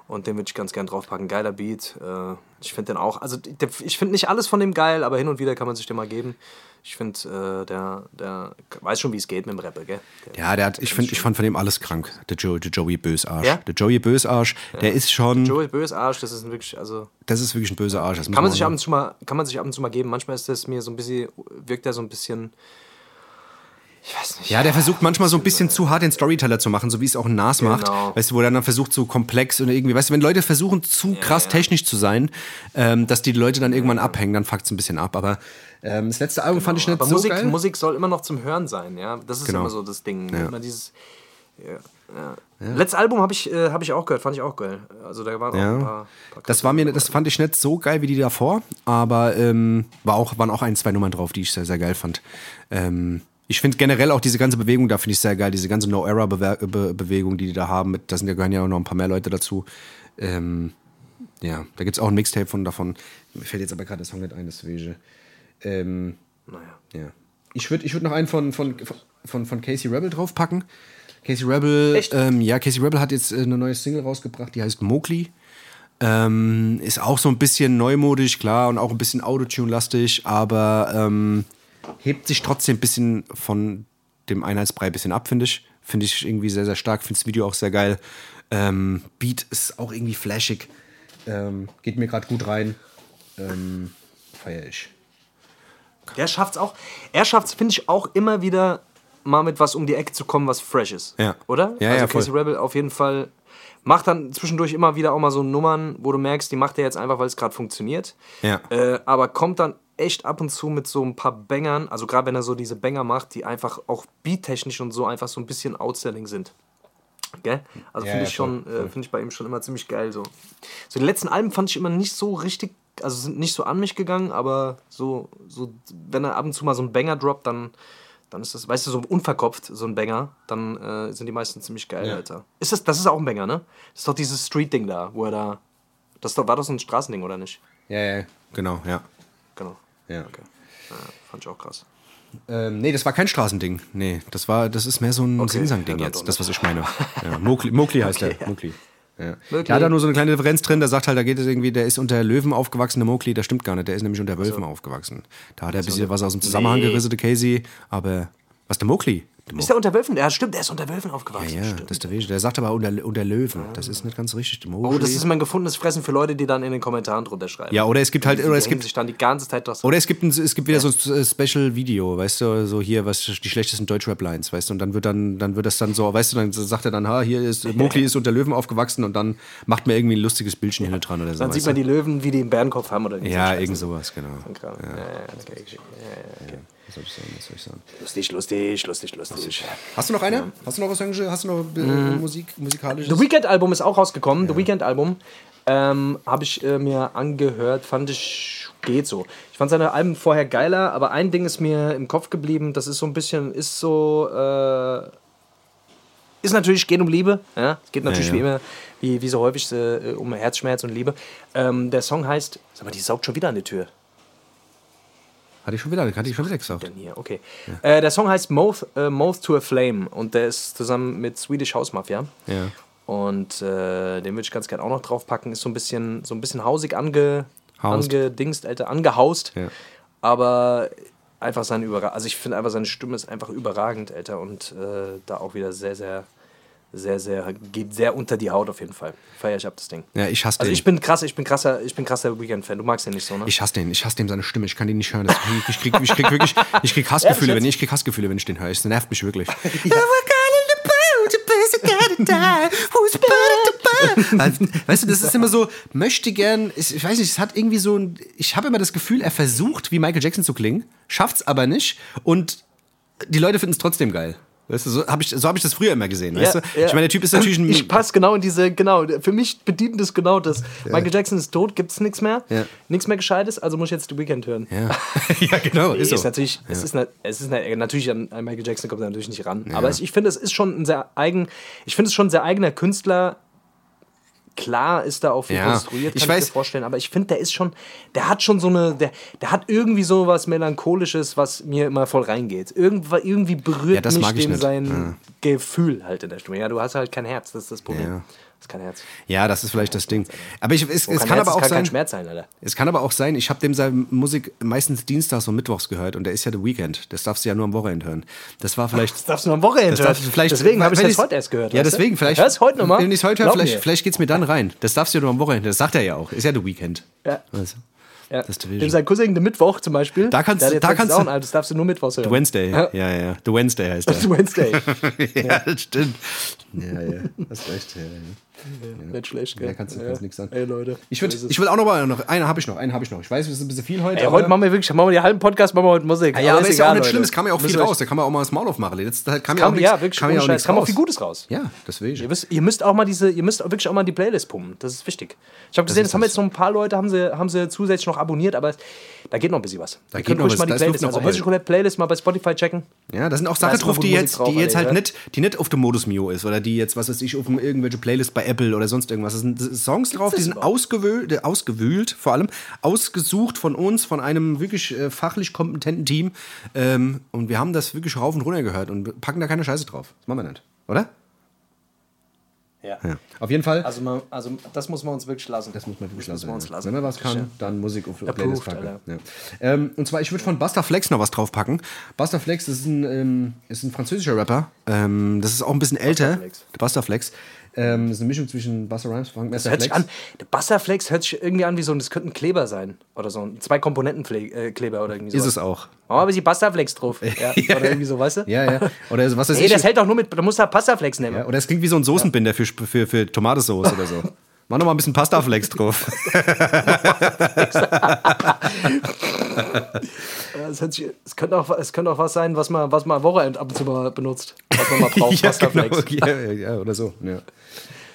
und den würde ich ganz gern draufpacken. Geiler Beat. Äh, ich finde den auch, also der, ich finde nicht alles von dem geil, aber hin und wieder kann man sich den mal geben. Ich finde, äh, der, der weiß schon, wie es geht mit dem Rapper, gell? Der, Ja, der hat, ich, find, ich fand von dem alles krank. Der, Joe, der Joey Bösarsch. Ja? Der Joey Bösarsch, der ist schon, Joey Bös Arsch, das ist ein wirklich, also das ist wirklich ein böser Arsch. Kann man, sich ab und zu mal, kann man sich ab und zu mal geben. Manchmal ist das mir so ein bisschen, wirkt er so ein bisschen. Ich weiß nicht. Ja, der versucht manchmal so ein bisschen zu hart den Storyteller zu machen, so wie es auch ein Nas macht. Genau. Weißt du, wo er dann versucht, so komplex und irgendwie, weißt du, wenn Leute versuchen, zu krass ja. technisch zu sein, ähm, dass die Leute dann irgendwann abhängen, dann fuckt es ein bisschen ab. Aber ähm, das letzte Album fand ich nicht Aber so Musik, geil. Musik soll immer noch zum Hören sein, ja. Das ist Genau. immer so das Ding. Ja. Immer dieses. Ja, ja. Letztes Album habe ich, äh, hab ich auch gehört, fand ich auch geil. Also da waren auch Ja. ein paar, paar Das war mir, das fand ich nicht so geil wie die davor, aber ähm, war auch, waren auch ein, zwei Nummern drauf, die ich sehr, sehr geil fand. Ähm, Ich finde generell auch diese ganze Bewegung, da finde ich sehr geil, diese ganze No-Era-Bewegung, die die da haben. Mit, da sind ja, gehören ja auch noch ein paar mehr Leute dazu. Ähm, ja, da gibt es auch ein Mixtape von davon. Mir fällt jetzt aber gerade der Song nicht ein, deswegen. Ähm, Naja. ja. Ich würde ich würd noch einen von, von, von, von Casey Rebel draufpacken. Casey Rebel, ähm, ja, Casey Rebel hat jetzt äh, eine neue Single rausgebracht, die heißt Mowgli. Ähm, ist auch so ein bisschen neumodisch, klar, und auch ein bisschen Autotune-lastig, aber ähm, hebt sich trotzdem ein bisschen von dem Einheitsbrei ein bisschen ab, finde ich. Finde ich irgendwie sehr, sehr stark, finde das Video auch sehr geil. Ähm, Beat ist auch irgendwie flashig. Ähm, geht mir gerade gut rein. Ähm, feier ich. Der schafft's auch. Er schafft's, finde ich, auch immer wieder mal mit was um die Ecke zu kommen, was fresh ist. Ja. Oder? Ja, also ja. Casey Rebel auf jeden Fall macht dann zwischendurch immer wieder auch mal so Nummern, wo du merkst, die macht er jetzt einfach, weil es gerade funktioniert. Ja. Äh, aber kommt dann echt ab und zu mit so ein paar Bangern, also gerade wenn er so diese Banger macht, die einfach auch beattechnisch und so einfach so ein bisschen outstanding sind. Gell? Also Ja, finde ja, ich schon, äh, finde ich bei ihm schon immer ziemlich geil. So. so die letzten Alben fand ich immer nicht so richtig, also sind nicht so an mich gegangen, aber so, so wenn er ab und zu mal so einen Banger droppt, dann, dann ist das, weißt du, so unverkopft, so ein Banger, dann äh, sind die meisten ziemlich geil, Ja. Alter. Ist das, das ist auch ein Banger, ne? Das ist doch dieses Street-Ding da, wo er da. Das war doch so ein Straßending, oder nicht? Ja, ja, genau, ja. Genau. ja. Okay. Ja, fand ich auch krass. Ähm, nee, das war kein Straßending. Nee, das war, das ist mehr so ein Okay, Singsang-Ding ja, jetzt, das, was ich meine. Ja, Mowgli, Mowgli heißt [laughs] Okay, der. ja. Mowgli. Ja. Der hat da nur so eine kleine Differenz drin, der sagt halt, da geht es irgendwie, der ist unter Löwen aufgewachsen, der Mowgli, das stimmt gar nicht, der ist nämlich unter Wölfen aufgewachsen. Da hat er ein bisschen was aus dem Zusammenhang Nee. gerissen, der Casey, aber was der Mowgli? Der Ist der unter Wölfen? Ja, stimmt, der ist unter Wölfen aufgewachsen. ja, stimmt. das ist der Weg. Der sagt aber unter, unter Löwen. Das ist nicht ganz richtig. Oh, das ist mein gefundenes Fressen für Leute, die dann in den Kommentaren drunter schreiben. ja, oder es gibt halt, Die oder es gibt, sich dann die ganze Zeit das. Oder es gibt, ein, es gibt wieder so ein Special-Video, weißt du, so hier, was die schlechtesten Deutschrap-Lines, weißt du, und dann wird dann, dann wird das dann so, weißt du, dann sagt er dann, ha, hier ist, [laughs] Mowgli ist unter Löwen aufgewachsen und dann macht man irgendwie ein lustiges Bildchen hinten dran oder so. dann sieht man die Löwen, wie die einen Bärenkopf haben oder Ja, irgend sowas, genau. Ja, ja, okay, okay. Ja, ja, okay. Was soll ich sagen, was soll ich sagen? Lustig, lustig, lustig, lustig. Hast du noch eine? Hast du noch was, hast du noch äh, Musik, musikalisches? The Weekend-Album ist auch rausgekommen. The Weekend-Album ähm, habe ich äh, mir angehört, fand ich geht so. Ich fand seine Alben vorher geiler, aber ein Ding ist mir im Kopf geblieben. Das ist so ein bisschen, ist so, äh, ist natürlich geht um Liebe. Ja, es geht natürlich Ja, ja. wie immer, wie, wie so häufig äh, um Herzschmerz und Liebe. Ähm, der Song heißt, sag mal, die saugt schon wieder an die Tür. Hatte ich schon wieder, hatte ich schon wieder gesagt. Okay. Äh, der Song heißt Moth, äh, Moth to a Flame und der ist zusammen mit Swedish House Mafia. Ja. Und äh, den würde ich ganz gerne auch noch draufpacken. Ist so ein bisschen, so ein bisschen hausig ange, Haust. angedingst, Alter, angehaust. Ja. Aber einfach seine Überra Also ich finde einfach, seine Stimme ist einfach überragend, Alter. Und äh, da auch wieder sehr, sehr, sehr, sehr, geht sehr unter die Haut auf jeden Fall. Feier ich ab das Ding. Ja, ich hasse Also den. ich bin krass, ich bin krasser, ich bin krasser Weekend-Fan. Du magst den nicht so, ne? Ich hasse den, ich hasse dem seine Stimme, ich kann den nicht hören. Das, ich, krieg, ich krieg wirklich, ich krieg [laughs] Hassgefühle, wenn ich, ich krieg Hassgefühle, wenn ich den höre. Es nervt mich wirklich. [laughs] Also, weißt du, das ist immer so, möchte gern, ich ich weiß nicht, es hat irgendwie so ein, ich habe immer das Gefühl, er versucht, wie Michael Jackson zu klingen, schafft's aber nicht und die Leute finden es trotzdem geil. Weißt du, so habe ich, so hab ich das früher immer gesehen. Weißt du? Ich meine, der Typ ist natürlich ein. Ich passe genau in diese, genau, für mich bedient das genau das. Michael Jackson ist tot, gibt es nichts mehr, Ja. nichts mehr Gescheites, also muss ich jetzt The Weekend hören. ja. [laughs] ja, genau, ist ist so. natürlich, es ist, ne, es ist ne, natürlich an, Michael Jackson kommt er natürlich nicht ran. Aber es, ich finde, es ist schon ein sehr eigen, ich finde es schon ein sehr eigener Künstler. Klar ist da auch viel Ja, konstruiert, ich kann ich, weiß- mir vorstellen, aber ich finde, der ist schon, der hat schon so eine, der, der hat irgendwie so was Melancholisches, was mir immer voll reingeht. Irgendwa, irgendwie berührt Ja, mich ich dem nicht. sein Gefühl halt in der Stimme. Ja, du hast halt kein Herz, das ist das Problem. Ja. Das ist kein Herz. Ja, das ist vielleicht das Ding. Aber ich, es, Wo es kann Herz aber auch kann sein. kein Schmerz sein, Alter. Es kann aber auch sein, ich habe dem seine Musik meistens dienstags und mittwochs gehört und der ist ja The Weekend. Das darfst du ja nur am Wochenende hören. Das war vielleicht. Das darfst du nur am Wochenende das hören. vielleicht, Deswegen habe ich das heute erst gehört. Ja, deswegen, vielleicht. Hörst heute nochmal? Wenn ich es heute höre, vielleicht, mir. vielleicht geht es mir dann rein. Das darfst du ja nur am Wochenende. Das sagt er ja auch. Ist ja The Weekend. Ja. Also, Ja. Das. Dem sein Cousin, der Mittwoch zum Beispiel. Da kannst da kannst du- Album, Das darfst du nur Mittwochs hören. The Wednesday. Ja. Ja, ja. The Wednesday heißt [laughs] der. The Wednesday. [laughs] ja, das stimmt. Ja, ja. Hast recht. Ja, ja. Nicht schlecht, gell? Mehr kannst du kannst nichts sagen. Ey, Leute. Ich, würd, ist ich will auch noch mal, noch, eine habe ich noch, eine habe ich noch. Ich weiß, es ist ein bisschen viel heute. Ey, aber- heute machen wir wirklich, machen wir den halben Podcast, machen wir heute Musik. ja, aber ist ja auch nicht Leute. schlimm, es kam ja auch viel euch- raus. Da kann man auch mal das Maul aufmachen. Das, da kam, ja Kam, auch nichts, ja, wirklich, kam ja auch nichts kam auch viel Gutes raus. Ja, deswegen. Ihr, wisst, ihr müsst auch mal diese, ihr müsst wirklich auch mal die Playlist pumpen. Das ist wichtig. Ich habe gesehen, ist das haben jetzt noch ein paar Leute, haben sie, haben sie zusätzlich noch abonniert, aber da geht noch ein bisschen was. Da Ihr geht noch ruhig was, mal die ist Playlist, also Roulette Playlist mal bei Spotify checken. Ja, da sind auch Sachen ist drauf, die Musik jetzt, halt ja. nicht, die nicht auf dem Modus Mio ist oder die jetzt, was weiß ich, auf irgendwelche Playlist bei Apple oder sonst irgendwas. Das sind Songs drauf, die sind ausgewühlt, äh, ausgewühlt, vor allem ausgesucht von uns, von einem wirklich äh, fachlich kompetenten Team. Ähm, und wir haben das wirklich rauf und runter gehört und packen da keine Scheiße drauf. Das machen wir nicht, oder? Ja. Ja. Auf jeden Fall. Also, man, also das muss man uns wirklich lassen. Das muss man wirklich lassen. man ja. lassen. Wenn man was kann, dann Musik auf Approved, Playlist packen. Ja. Ähm, und zwar, ich würde von Buster Flex noch was draufpacken. Buster Flex ist ein, ähm, ist ein französischer Rapper. Ähm, das ist auch ein bisschen älter. Flex. Der Buster Flex. Ähm, das ist eine Mischung zwischen Buster Rhymes, Funk, Das Master hört sich Flex. an, der Busterflex hört sich irgendwie an wie so ein, das könnte ein Kleber sein. Oder so ein zwei Komponenten äh, Kleber oder irgendwie so. Ist es auch. Machen wir ein bisschen Busterflex drauf. [laughs] Ja, Oder irgendwie so, weißt du? Ja, ja. Oder was ist Ey, das hält doch nur mit, da muss da Pastaflex nehmen. ja, Oder es klingt wie so ein Soßenbinder für, für, für Tomatensauce oder so. [laughs] Mach noch mal ein bisschen Pasta Flex drauf. [laughs] Es, es, könnte auch, es könnte auch was sein, was man, was man am Wochenende ab und zu mal benutzt. Was man mal braucht. [laughs] ja, Pastaflex. genau. ja, ja, oder so. Ja.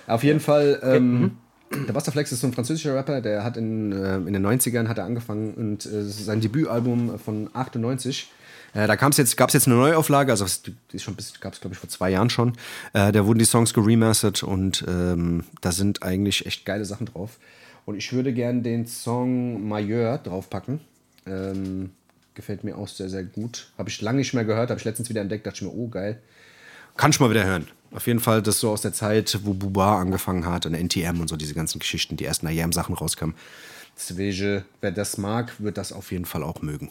Auf jeden Fall, ähm, der Buster Flex ist so ein französischer Rapper, der hat in, äh, in den 90ern hat er angefangen und äh, sein Debütalbum von 98. Äh, da gab's jetzt, gab's jetzt eine Neuauflage, also das bis, gab's glaube ich vor zwei Jahren schon. Äh, da wurden die Songs geremastert und ähm, da sind eigentlich echt geile Sachen drauf. Und ich würde gern den Song Majeur draufpacken. Ähm, gefällt mir auch sehr, sehr gut. Habe ich lange nicht mehr gehört, habe ich letztens wieder entdeckt, dachte ich mir, oh geil. Kann ich mal wieder hören. Auf jeden Fall das so aus der Zeit, wo Buba angefangen hat und NTM und so diese ganzen Geschichten, die ersten IAM-Sachen rauskamen. Deswegen, wer das mag, wird das auf jeden Fall auch mögen.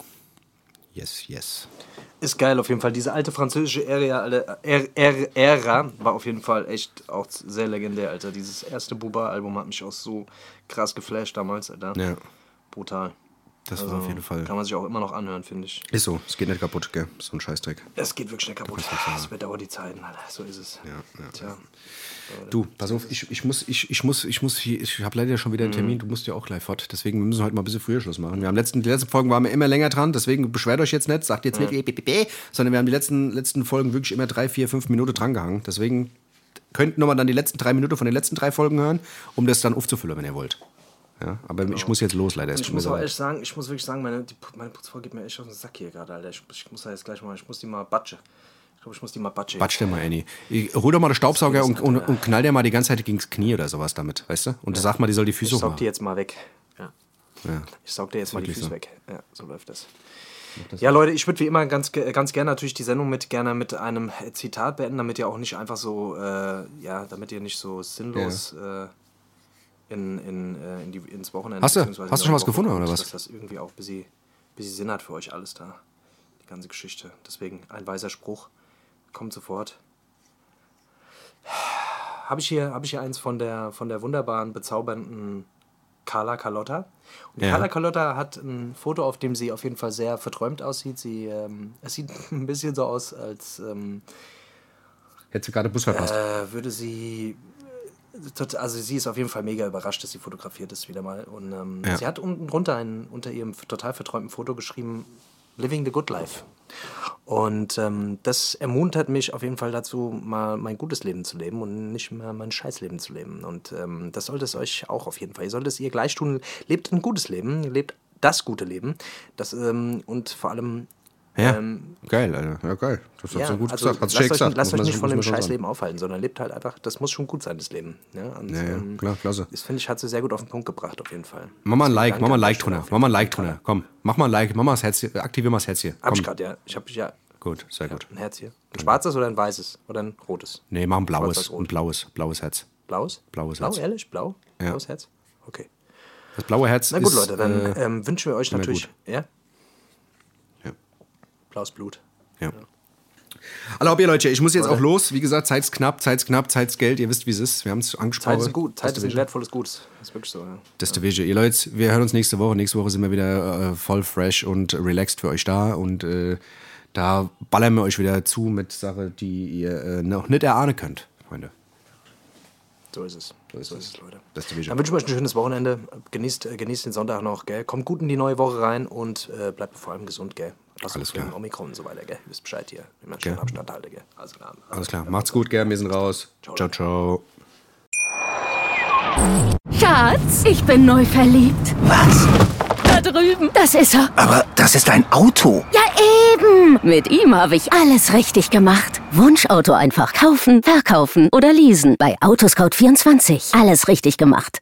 Yes, yes. Ist geil auf jeden Fall. Diese alte französische Ära, alle- Ära war auf jeden Fall echt auch sehr legendär, Alter. Dieses erste Buba-Album hat mich auch so krass geflasht damals, Alter. Ja, Brutal. Das Also, war auf jeden Fall. Kann man sich auch immer noch anhören, finde ich. Ist so, es geht nicht kaputt, gell? So ein Scheißdreck. Es geht wirklich schnell kaputt. Es bedauert die Zeiten, Alter. So ist es. ja, Tja. Du, pass auf, ich, ich muss, ich, ich muss, ich muss, hier- ich habe leider schon wieder einen Termin, du musst ja auch gleich fort. Deswegen müssen wir heute mal ein bisschen früher Schluss machen. Wir haben letzten, die letzten Folgen waren wir immer länger dran, deswegen beschwert euch jetzt nicht, sagt jetzt nicht, äh, sondern wir haben die letzten, letzten Folgen wirklich immer drei, vier, fünf Minuten dran gehangen. Deswegen könnt nochmal dann die letzten drei Minuten von den letzten drei Folgen hören, um das dann aufzufüllen, wenn ihr wollt. Ja, aber ich muss jetzt los, leider. Ich muss leid. echt sagen, ich muss wirklich sagen, meine, die, meine Putzfrau geht mir echt auf den Sack hier gerade, Alter. Ich, ich muss da jetzt gleich mal, ich muss die mal batsche. Ich glaube, ich muss die mal batsche. Batsch dir mal, Annie. Ich- Hol doch mal den Staubsauger und, und, und knall dir mal die ganze Zeit gegen das Knie oder sowas damit, weißt du? Und sag mal, die soll die Füße Ich saug die jetzt mal weg. Ja. Ja. Ich saug dir jetzt mal die Füße so. weg. Ja, so läuft das. Ja, Leute, ich würde wie immer ganz, ganz gerne natürlich die Sendung mit gerne mit einem Zitat beenden, damit ihr auch nicht einfach so, äh, ja, damit ihr nicht so sinnlos äh, in, in, äh, in die, ins Wochenende Hast du? Hast du schon was gefunden, kommt, oder was? Dass das irgendwie auch ein bisschen, bisschen Sinn hat für euch alles da. Die ganze Geschichte. Deswegen ein weiser Spruch. Kommt sofort. Habe ich, hier, hab ich hier eins von der, von der wunderbaren, bezaubernden Carla Carlotta. Und Ja. Carla Carlotta hat ein Foto, auf dem sie auf jeden Fall sehr verträumt aussieht. Sie, ähm, es sieht [laughs] ein bisschen so aus, als ähm, Hättest du gerade Bus verpasst. äh, würde sie. Also sie ist auf jeden Fall mega überrascht, dass sie fotografiert ist wieder mal. Und ähm, Ja. sie hat unten drunter ein, unter ihrem total verträumten Foto geschrieben, Living the Good Life. Und ähm, das ermuntert mich auf jeden Fall dazu, mal mein gutes Leben zu leben und nicht mehr mein Scheißleben zu leben. Und ähm, das sollte es euch auch auf jeden Fall. Ihr solltet es ihr gleich tun. Lebt ein gutes Leben, lebt das gute Leben. Das, ähm, und vor allem Ja, ähm, geil, Alter. Ja, geil. Das hast ja, du gut also gesagt. Hast lasst euch, gesagt. lasst euch nicht von dem Scheißleben aufhalten, sondern lebt halt einfach, das muss schon gut sein, das Leben. Ja, und, Ja, ja, ähm, klar, klasse. Das finde ich, hat sie sehr gut auf den Punkt gebracht, auf jeden Fall. Mach mal ein Like, mach mal ein Like drunter. Mach mal ein Like drunter. Komm, mach mal ein Like, mach mal das Herz hier. Aktivier mal das Herz hier. Hab Komm. ich gerade, ja. Ich habe ja Gut, sehr gut. ein Herz hier. Ein schwarzes oder ein weißes? Oder ein rotes? Nee, mach ein blaues. Ein blaues, blaues Herz. Blaues? Blaues Blau, Herz. ehrlich? Blau? Blaues Herz? Okay. Das blaue Herz Na gut, ist, Leute, dann Äh, ähm, wünschen wir euch natürlich. ja. Blaues Blut. Ja. Hallo, ob ihr Leute, ich muss jetzt auch los. Wie gesagt, Zeit's knapp, Zeit's knapp, Zeit's Geld. Ihr wisst, wie es ist. Wir haben es angesprochen. Zeit ist gut. Zeit Das ist ein Division. wertvolles Gut. Das ist wirklich so, ja. Das Division. Ihr Leute, wir hören uns nächste Woche. Nächste Woche sind wir wieder äh, voll fresh und relaxed für euch da. Und äh, da ballern wir euch wieder zu mit Sachen, die ihr äh, noch nicht erahnen könnt, Freunde. So ist es. So ist, es, Leute. Beste Vision. Dann wünschen wir euch ein schönes Wochenende. Genießt, äh, genießt den Sonntag noch, gell? Kommt gut in die neue Woche rein und äh, bleibt vor allem gesund, gell? Passt Alles klar. Omikron und so weiter, gell? Wisst Bescheid hier. Man schön Abstand halte, gell? Also, klar. Alles klar. Macht's gut, gell? Wir sind raus. Ciao, ciao. Schatz, ich bin neu verliebt. Was? Da drüben. Das ist er. Aber das ist ein Auto. Ja, eben. Mit ihm habe ich alles richtig gemacht. Wunschauto einfach kaufen, verkaufen oder leasen. Bei Autoscout24. Alles richtig gemacht.